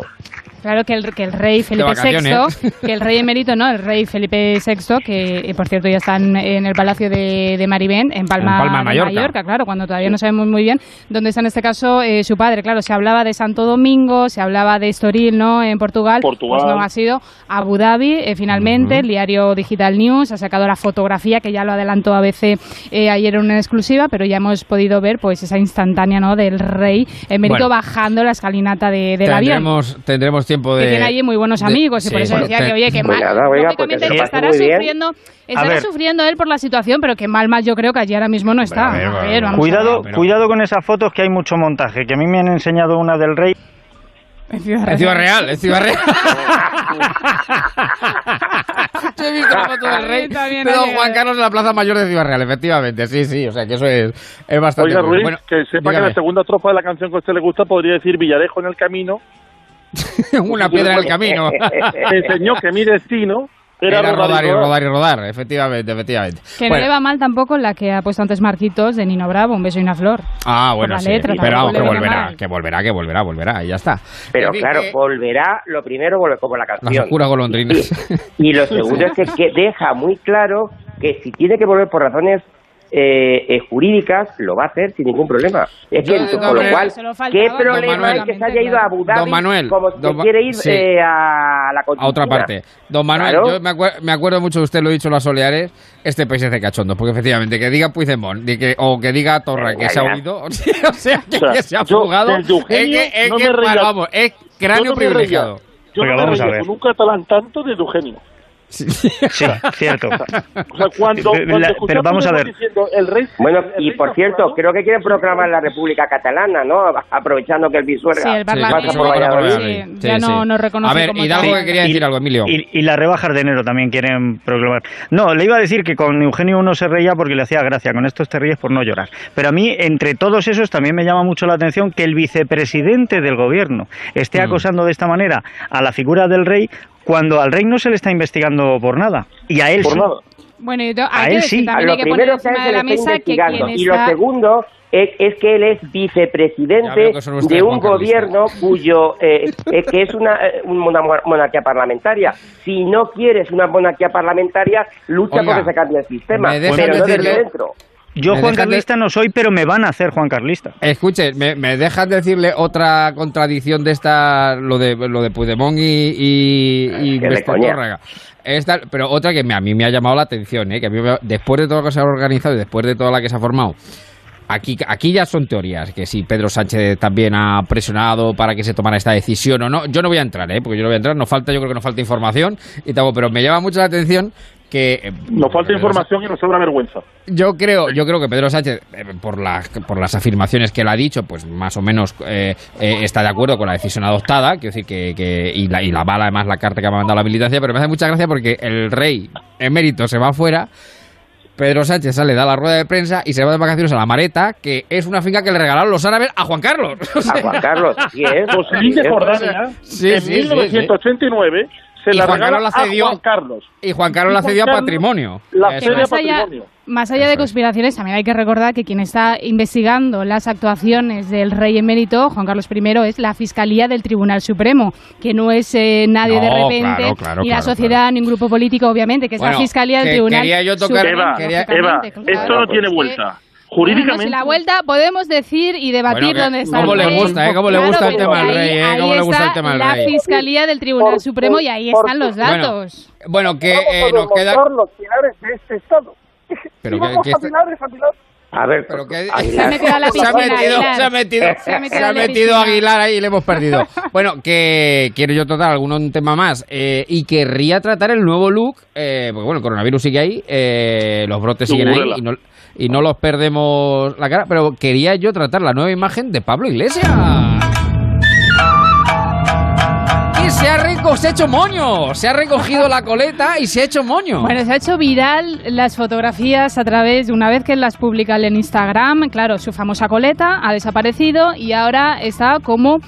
Claro que el, que el rey Felipe. VI, que el rey emérito, ¿no? El rey Felipe VI, que eh, por cierto ya está en, en el Palacio de, de Maribén, en Palma, En Palma de de Mallorca. claro, cuando todavía no sabemos muy bien dónde está en este caso eh, su padre. Claro, se hablaba de Santo Domingo, se hablaba de Estoril, ¿no? En Portugal. Portugal. Pues no, ha sido Abu Dhabi, eh, finalmente, el diario Digital News ha sacado la fotografía que ya lo adelantó ABC eh, ayer en una exclusiva, pero ya hemos podido ver pues esa instantánea, ¿no? Del rey emérito Bueno. bajando la escalinata de, del avión. tendremos, tendremos tiempo de. que tiene allí muy buenos de- amigos y sí, por eso bueno, decía te- que, oye, que Pues mal. nada, oiga, pase estará sufriendo, estará sufriendo él por la situación, pero que mal, mal yo creo que allí ahora mismo no está. ver, A ver, Cuidado, ver. cuidado con esas fotos que hay mucho montaje, que a mí me han enseñado una del rey. En Ciudad En Ciudad Real, en Ciudad Real. Yo he visto la foto del rey de Don. Juan Carlos en la Plaza Mayor de Ciudad Real, efectivamente. Sí, sí, o sea que eso es, es bastante. Oiga, bueno. Ruiz, Bueno, que sepa que dígame. la segunda tropa de la canción que a usted le gusta podría decir Villarejo en el camino. Una piedra en el camino. Me enseñó que mi destino era, Era rodar y rodar y rodar, efectivamente, efectivamente. Que Bueno, no le va mal tampoco la que ha puesto antes Marquitos de Nino Bravo, un beso y una flor. Ah, bueno, la sí. letra, pero vamos, que volverá, que volverá, que volverá, volverá, y ya está. Pero En fin, claro, que- volverá, lo primero, como la Las canción. oscuras golondrinas. Y lo segundo es que, que deja muy claro que si tiene que volver por razones eh, eh, jurídicas, lo va a hacer sin ningún problema. Es que, con lo cual, ¿qué don problema Manuel. hay que se haya ido a Abu Dhabi Don Manuel, como si don quiere ir sí. eh, a la a otra parte. Don Manuel, Claro. yo me, acuer- me acuerdo mucho de usted, lo he dicho en las Soleares, este país es de cachondo, porque efectivamente, que diga Puigdemont de que, o que diga Torra que Ya, se ha huido, o sea, que, O sea, que se ha fugado, es que, es no que, me reía. vamos, es cráneo no privilegiado. Yo no me vamos a reía ver. con un catalán tanto de Eugenio. Sí, cierto. O sea, cuando, cuando pero vamos a ver. diciendo, el rey, Bueno, el y rey por cierto, creo que quieren proclamar la República Catalana, ¿no? Aprovechando que el Pisuerga Sí, el pasa por Valladolid. Valladolid. Sí, ya no- no reconoce A ver, como Hidalgo que quería decir algo, Emilio. Y, y las rebajas de enero también quieren proclamar. No, le iba a decir que con Eugenio uno se reía porque le hacía gracia, con estos te ríes por no llorar. Pero a mí, entre todos esos, también me llama mucho la atención que el vicepresidente del gobierno esté Mm. acosando de esta manera a la figura del rey cuando al rey no se le está investigando por nada. Y a él por sí. nada. Bueno, y A hay él sí. también lo hay que poner primero que encima es de que la le está mesa que investigando. quien Y lo segundo es, es que él es vicepresidente de un gobierno cuyo eh, eh, que es una, eh, una mo- monarquía parlamentaria. Si no quieres una monarquía parlamentaria, lucha Oiga, porque se cambie el sistema, pero no desde dentro. Yo Juan de- Carlista no soy, pero me van a hacer Juan Carlista. Escuche, ¿me, me dejas decirle otra contradicción de esta, lo de, lo de Puigdemont y, y. Tórrega? Esta, pero otra que me- a mí me ha llamado la atención, ¿eh? que a mí me- después de todo lo que se ha organizado y después de toda la que se ha formado, aquí, aquí ya son teorías, que si Pedro Sánchez también ha presionado para que se tomara esta decisión o no, yo no voy a entrar, ¿eh? porque yo no voy a entrar, nos falta, yo creo que nos falta información, y tal, pero me llama mucho la atención que... eh, Nos falta Pedro información y nos sobra vergüenza. yo creo, yo creo que Pedro Sánchez, eh, por las, por las afirmaciones que él ha dicho, pues más o menos eh, eh, está de acuerdo con la decisión adoptada, quiero decir que, que y, la, y la bala además la carta que me ha mandado la militancia, pero me hace mucha gracia porque el rey emérito se va afuera, Pedro Sánchez sale, da la rueda de prensa y se va de vacaciones a la Mareta, que es una finca que le regalaron los árabes a Juan Carlos. A Juan Carlos, sí es. De Sí es. Jordania, Sí, en sí, sí, 1989, se Y la Juan regala Carlos la cedió- a Juan Carlos. y Juan Carlos Y la cedió a patrimonio. La a más allá, patrimonio. más allá de Eso conspiraciones, también hay que recordar que quien está investigando las actuaciones del rey emérito, Juan Carlos I, es la Fiscalía del Tribunal Supremo, que no es eh, nadie de repente, claro, claro, ni la claro, sociedad, ni un grupo político, obviamente, que es Bueno, la Fiscalía del que Tribunal quería yo tocar- Supremo. Eva, quería- Eva, esto no tiene Es que- vuelta. Bueno, Jurídicamente, si la vuelta podemos decir y debatir Bueno, que- dónde está cómo el le rey. gusta, ¿eh? Cómo le Claro, gusta el tema al ahí- rey, ¿eh? Cómo le gusta el está tema al la rey. Fiscalía del Tribunal Por- Supremo y ahí por- están los Bueno, datos. Bueno, que vamos a eh, nos queda... los pilares de este Estado. Pero Y que- vamos que a esta- pilares, a pilares. A ver, Pero que- Aguilar. Se ha metido a la se ha piscina, metido, se ha metido, Se ha se metido ha a la metido piscina. Aguilar ahí y le hemos perdido. Bueno, que quiero yo tratar algún tema más eh, y querría tratar el nuevo look, eh, porque bueno, el coronavirus sigue ahí, eh, los brotes siguen ahí y no, y no los perdemos la cara, pero quería yo tratar la nueva imagen de Pablo Iglesias. Y se ha, se ha hecho moño, se ha recogido la coleta y se ha hecho moño. Bueno, se ha hecho viral las fotografías a través de una vez que las publica en Instagram. Claro, su famosa coleta ha desaparecido y ahora está como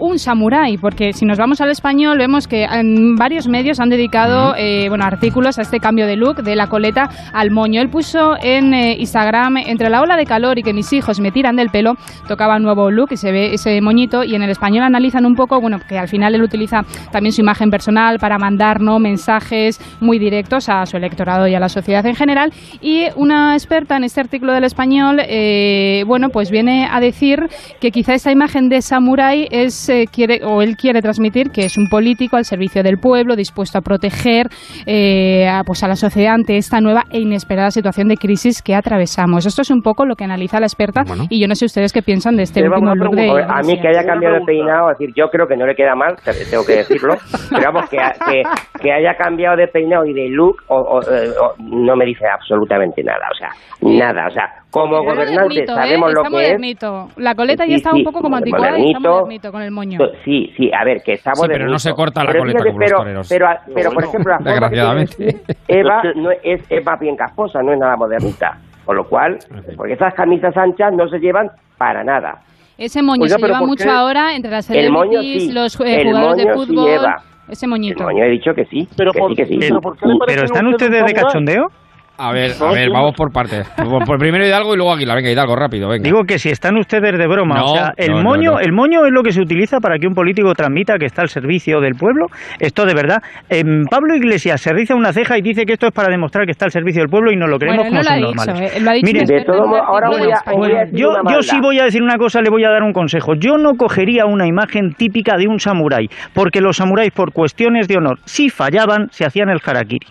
un samurái, porque si nos vamos al español vemos que en varios medios han dedicado eh, bueno, artículos a este cambio de look de la coleta al moño. Él puso en eh, Instagram, entre la ola de calor y que mis hijos me tiran del pelo, tocaba un nuevo look y se ve ese moñito y en el español analizan un poco, bueno, que al final él utiliza también su imagen personal para mandar ¿no? mensajes muy directos a su electorado y a la sociedad en general y una experta en este artículo del español, eh, bueno, pues viene a decir que quizá esta imagen de samurái es se quiere, o él quiere transmitir que es un político al servicio del pueblo, dispuesto a proteger eh, a, pues a la sociedad ante esta nueva e inesperada situación de crisis que atravesamos. Esto es un poco lo que analiza la experta y yo no sé ustedes qué piensan de este último look de preguntar, a mí que haya cambiado de peinado, es decir, yo creo que no le queda mal, te- tengo que decirlo, pero vamos, que, que, que haya cambiado de peinado y de look o, o- eh, o- no me dice absolutamente nada, o sea, nada, o sea, como modernito, ¿eh? sabemos lo Está que es, modernito. La coleta Sí, ya está sí, un poco como anticuada y está modernito. modernito con el moño. Sí, sí, a ver, que está Sí, pero no se corta la Pero coleta fíjate, como los pero, toreros. Pero, pero, por ejemplo, la forma que tiene Desgraciadamente. Eva no es, es más bien casposa, no es nada modernita. Con lo cual, porque esas camisas anchas no se llevan para nada. Ese moño Oiga, se lleva ¿por mucho qué? ahora entre las El moño sí, los eh, el jugadores de moño sí fútbol. lleva. Ese moñito. El moño he dicho que sí. Pero que por- sí, que sí. pero ¿por qué le parece ¿Pero están usted ustedes de cachondeo? A ver, a ver, vamos por partes. Por, por primero Hidalgo y luego Aguilar. Venga, Hidalgo, rápido, venga. Digo que si están ustedes de broma, No, o sea, el no, moño, no. el moño es lo que se utiliza para que un político transmita que está al servicio del pueblo. Esto de verdad. Em, Pablo Iglesias se riza una ceja y dice que esto es para demostrar que está al servicio del pueblo y no lo creemos Bueno, como lo son ha dicho, normales. eh, lo ha dicho Miren, un experto De todo ahora voy a- en voy a español. decir yo, una yo sí voy a decir una cosa, le voy a dar un consejo. Yo no cogería una imagen típica de un samurái, porque los samuráis, por cuestiones de honor, si fallaban, se hacían el harakiri.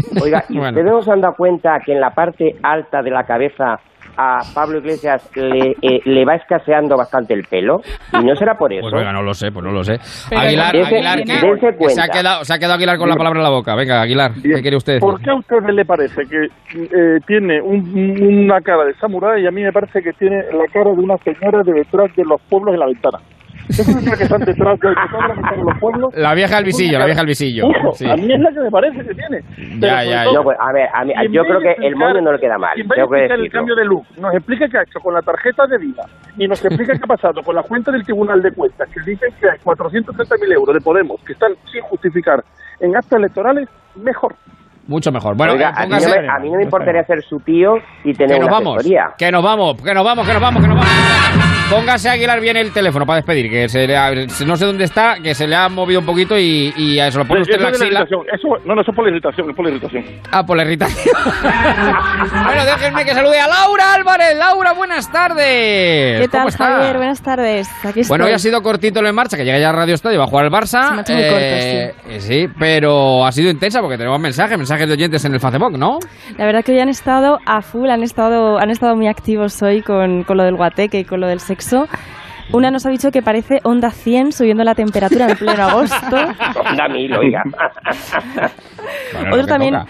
Oiga, ¿y Bueno. ustedes no se han dado cuenta que en la parte alta de la cabeza a Pablo Iglesias le, eh, le va escaseando bastante el pelo? ¿Y no será por eso? Pues venga, no lo sé, pues no lo sé. Pero Aguilar, dense- Aguilar, que, dense que se, ha quedado, se ha quedado Aguilar con la palabra en la boca. Venga, Aguilar, ¿qué quiere usted ¿Por decir? qué a usted le parece que eh, tiene un- una cara de samurái y a mí me parece que tiene la cara de una señora de detrás de los pueblos en la ventana? Esas señoras que están detrás de, los pueblos. La vieja del visillo, la vieja del visillo. Sí. A mí es la que me parece que tiene. Ya, ya, todo, No, pues, a ver, a mí- yo creo que el explicar- moño no le queda mal, y en vez de explicar el cambio de look, nos explica qué ha hecho con la tarjeta de vida y nos explica qué ha pasado con la cuenta del Tribunal de Cuentas, que dicen que hay 430.000 euros de Podemos que están sin justificar en actos electorales, mejor. Mucho mejor. Bueno, Oiga, eh, a, mí no me, a mí no me importaría ser su tío y tener Que nos una vamos, asesoría. que nos vamos, que nos vamos, que nos vamos, que nos vamos. Póngase a Aguilar bien el teléfono para despedir, que se le ha- no sé dónde está, que se le ha movido un poquito y, y a eso lo pone usted en la Eso axila. no, no, eso es por la irritación, es por la irritación. Ah, por la irritación. bueno, déjenme que salude a Laura Álvarez. Laura, buenas tardes. ¿Qué tal, ¿Cómo está? Javier? Buenas tardes. Aquí estoy. Bueno, hoy ha sido cortito el en marcha, que llega ya a Radio Estadio, va a jugar el Barça. Se me ha hecho muy Eh, eh, sí, pero ha sido intensa porque tenemos mensajes, mensajes de oyentes en el Facebook, ¿no? La verdad que hoy han estado a full, han estado, han estado muy activos hoy con, con lo del guateque y con lo del sexo. Una nos ha dicho que parece onda 100 subiendo la temperatura en pleno agosto. Onda mil, oiga. Bueno, lo Otro también... toca.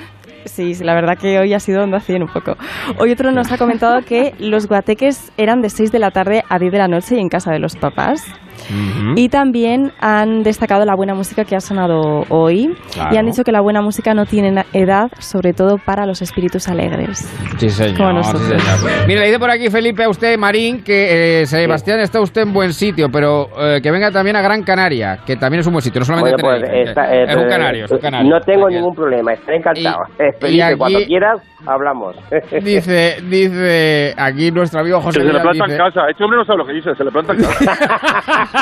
Sí, sí, la verdad que hoy ha sido onda 100 un poco. Hoy otro nos ha comentado que los guateques eran de 6 de la tarde a 10 de la noche y en casa de los papás. Ujú. Y también han destacado la buena música que ha sonado hoy Claro. y han dicho que la buena música no tiene edad, sobre todo para los espíritus alegres. Sí, señor. Como sí, nosotros. señor. Mire, le dice por aquí Felipe a usted, Marín, que eh, Sebastián está usted en buen sito, pero eh, que venga también a Gran Canaria, que también es un buen sitio, no solamente Bueno, pues, Tenerife, está- que- eh, es un eh, canario, es un canario. No tengo ningún problema, estaré encantado. Eh, Felipe, aquí- cuando quieras, hablamos. Dice, dice aquí nuestro amigo José Que se le planta en casa. Este hombre no sabe lo que dice, se le planta en casa.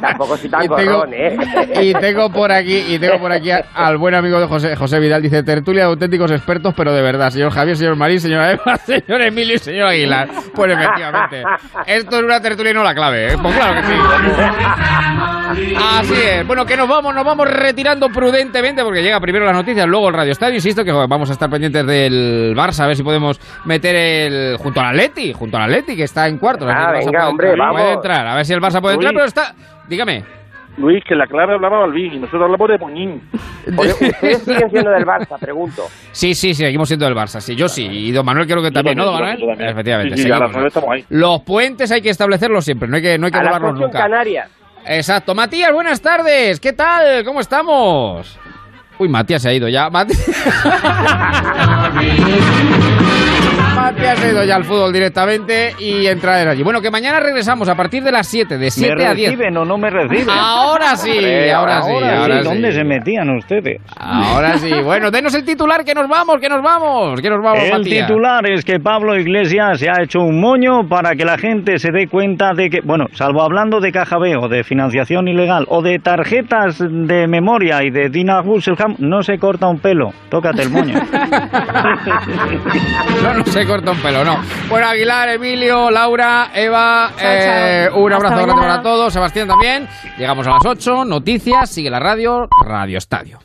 Tampoco soy tan y tengo, ¿eh? y tengo por aquí y tengo por aquí a- al buen amigo de José José Vidal. Dice tertulia de auténticos expertos pero de verdad. Señor Javier señor Marín señora Eva señor Emilio y señor Aguilar pues efectivamente esto es una tertulia y no la clave ¿eh? pues claro que sí. Así es. Bueno que nos vamos nos vamos retirando prudentemente porque llega primero las noticias luego el Radio Estadio. Insisto que joder, vamos a estar pendientes del Barça a ver si podemos meter el junto al Atleti junto al Atleti que está en ver Ah, venga, hombre, entrar, vamos. puede entrar. A ver si el Barça puede entrar Pero está dígame Luis, que la Clara hablaba Balvin y nosotros hablamos de Moñín. Oye, ¿Ustedes siguen siendo del Barça? Pregunto. Sí, sí, sí, seguimos siendo del Barça. Sí, yo sí. Y Don Manuel creo que también, ¿no, Don Manuel? Efectivamente. Sí, sí, a seguimos. nueve estamos ahí. Los puentes hay que establecerlos siempre, no hay que, no hay que A nunca. Canarias. Exacto. Matías, buenas tardes. ¿Qué tal? ¿Cómo estamos? Uy, Matías se ha ido ya. Matías se ha ido ya al fútbol directamente y entrar allí. Bueno, que mañana regresamos a partir de las 7, de 7 ¿Me a 10. reciben o no me reciben? Ahora sí, Hombre, ahora sí, Ahora ahora sí, sí. ¿dónde se metían ustedes? Ahora sí. Bueno, denos el titular, que nos vamos, que nos vamos, que nos vamos, El Matías. titular es que Pablo Iglesias se ha hecho un moño para que la gente se dé cuenta de que, bueno, salvo hablando de caja B o de financiación ilegal o de tarjetas de memoria y de Dina Gusselham, no se corta un pelo. Tócate el moño. No, no se corta corta un pelo, no. Bueno, Aguilar, Emilio, Laura, Eva, Chao, eh, chao. un abrazo grande para todos. Sebastián también. Llegamos a las 8, noticias, sigue la radio, Radio Estadio.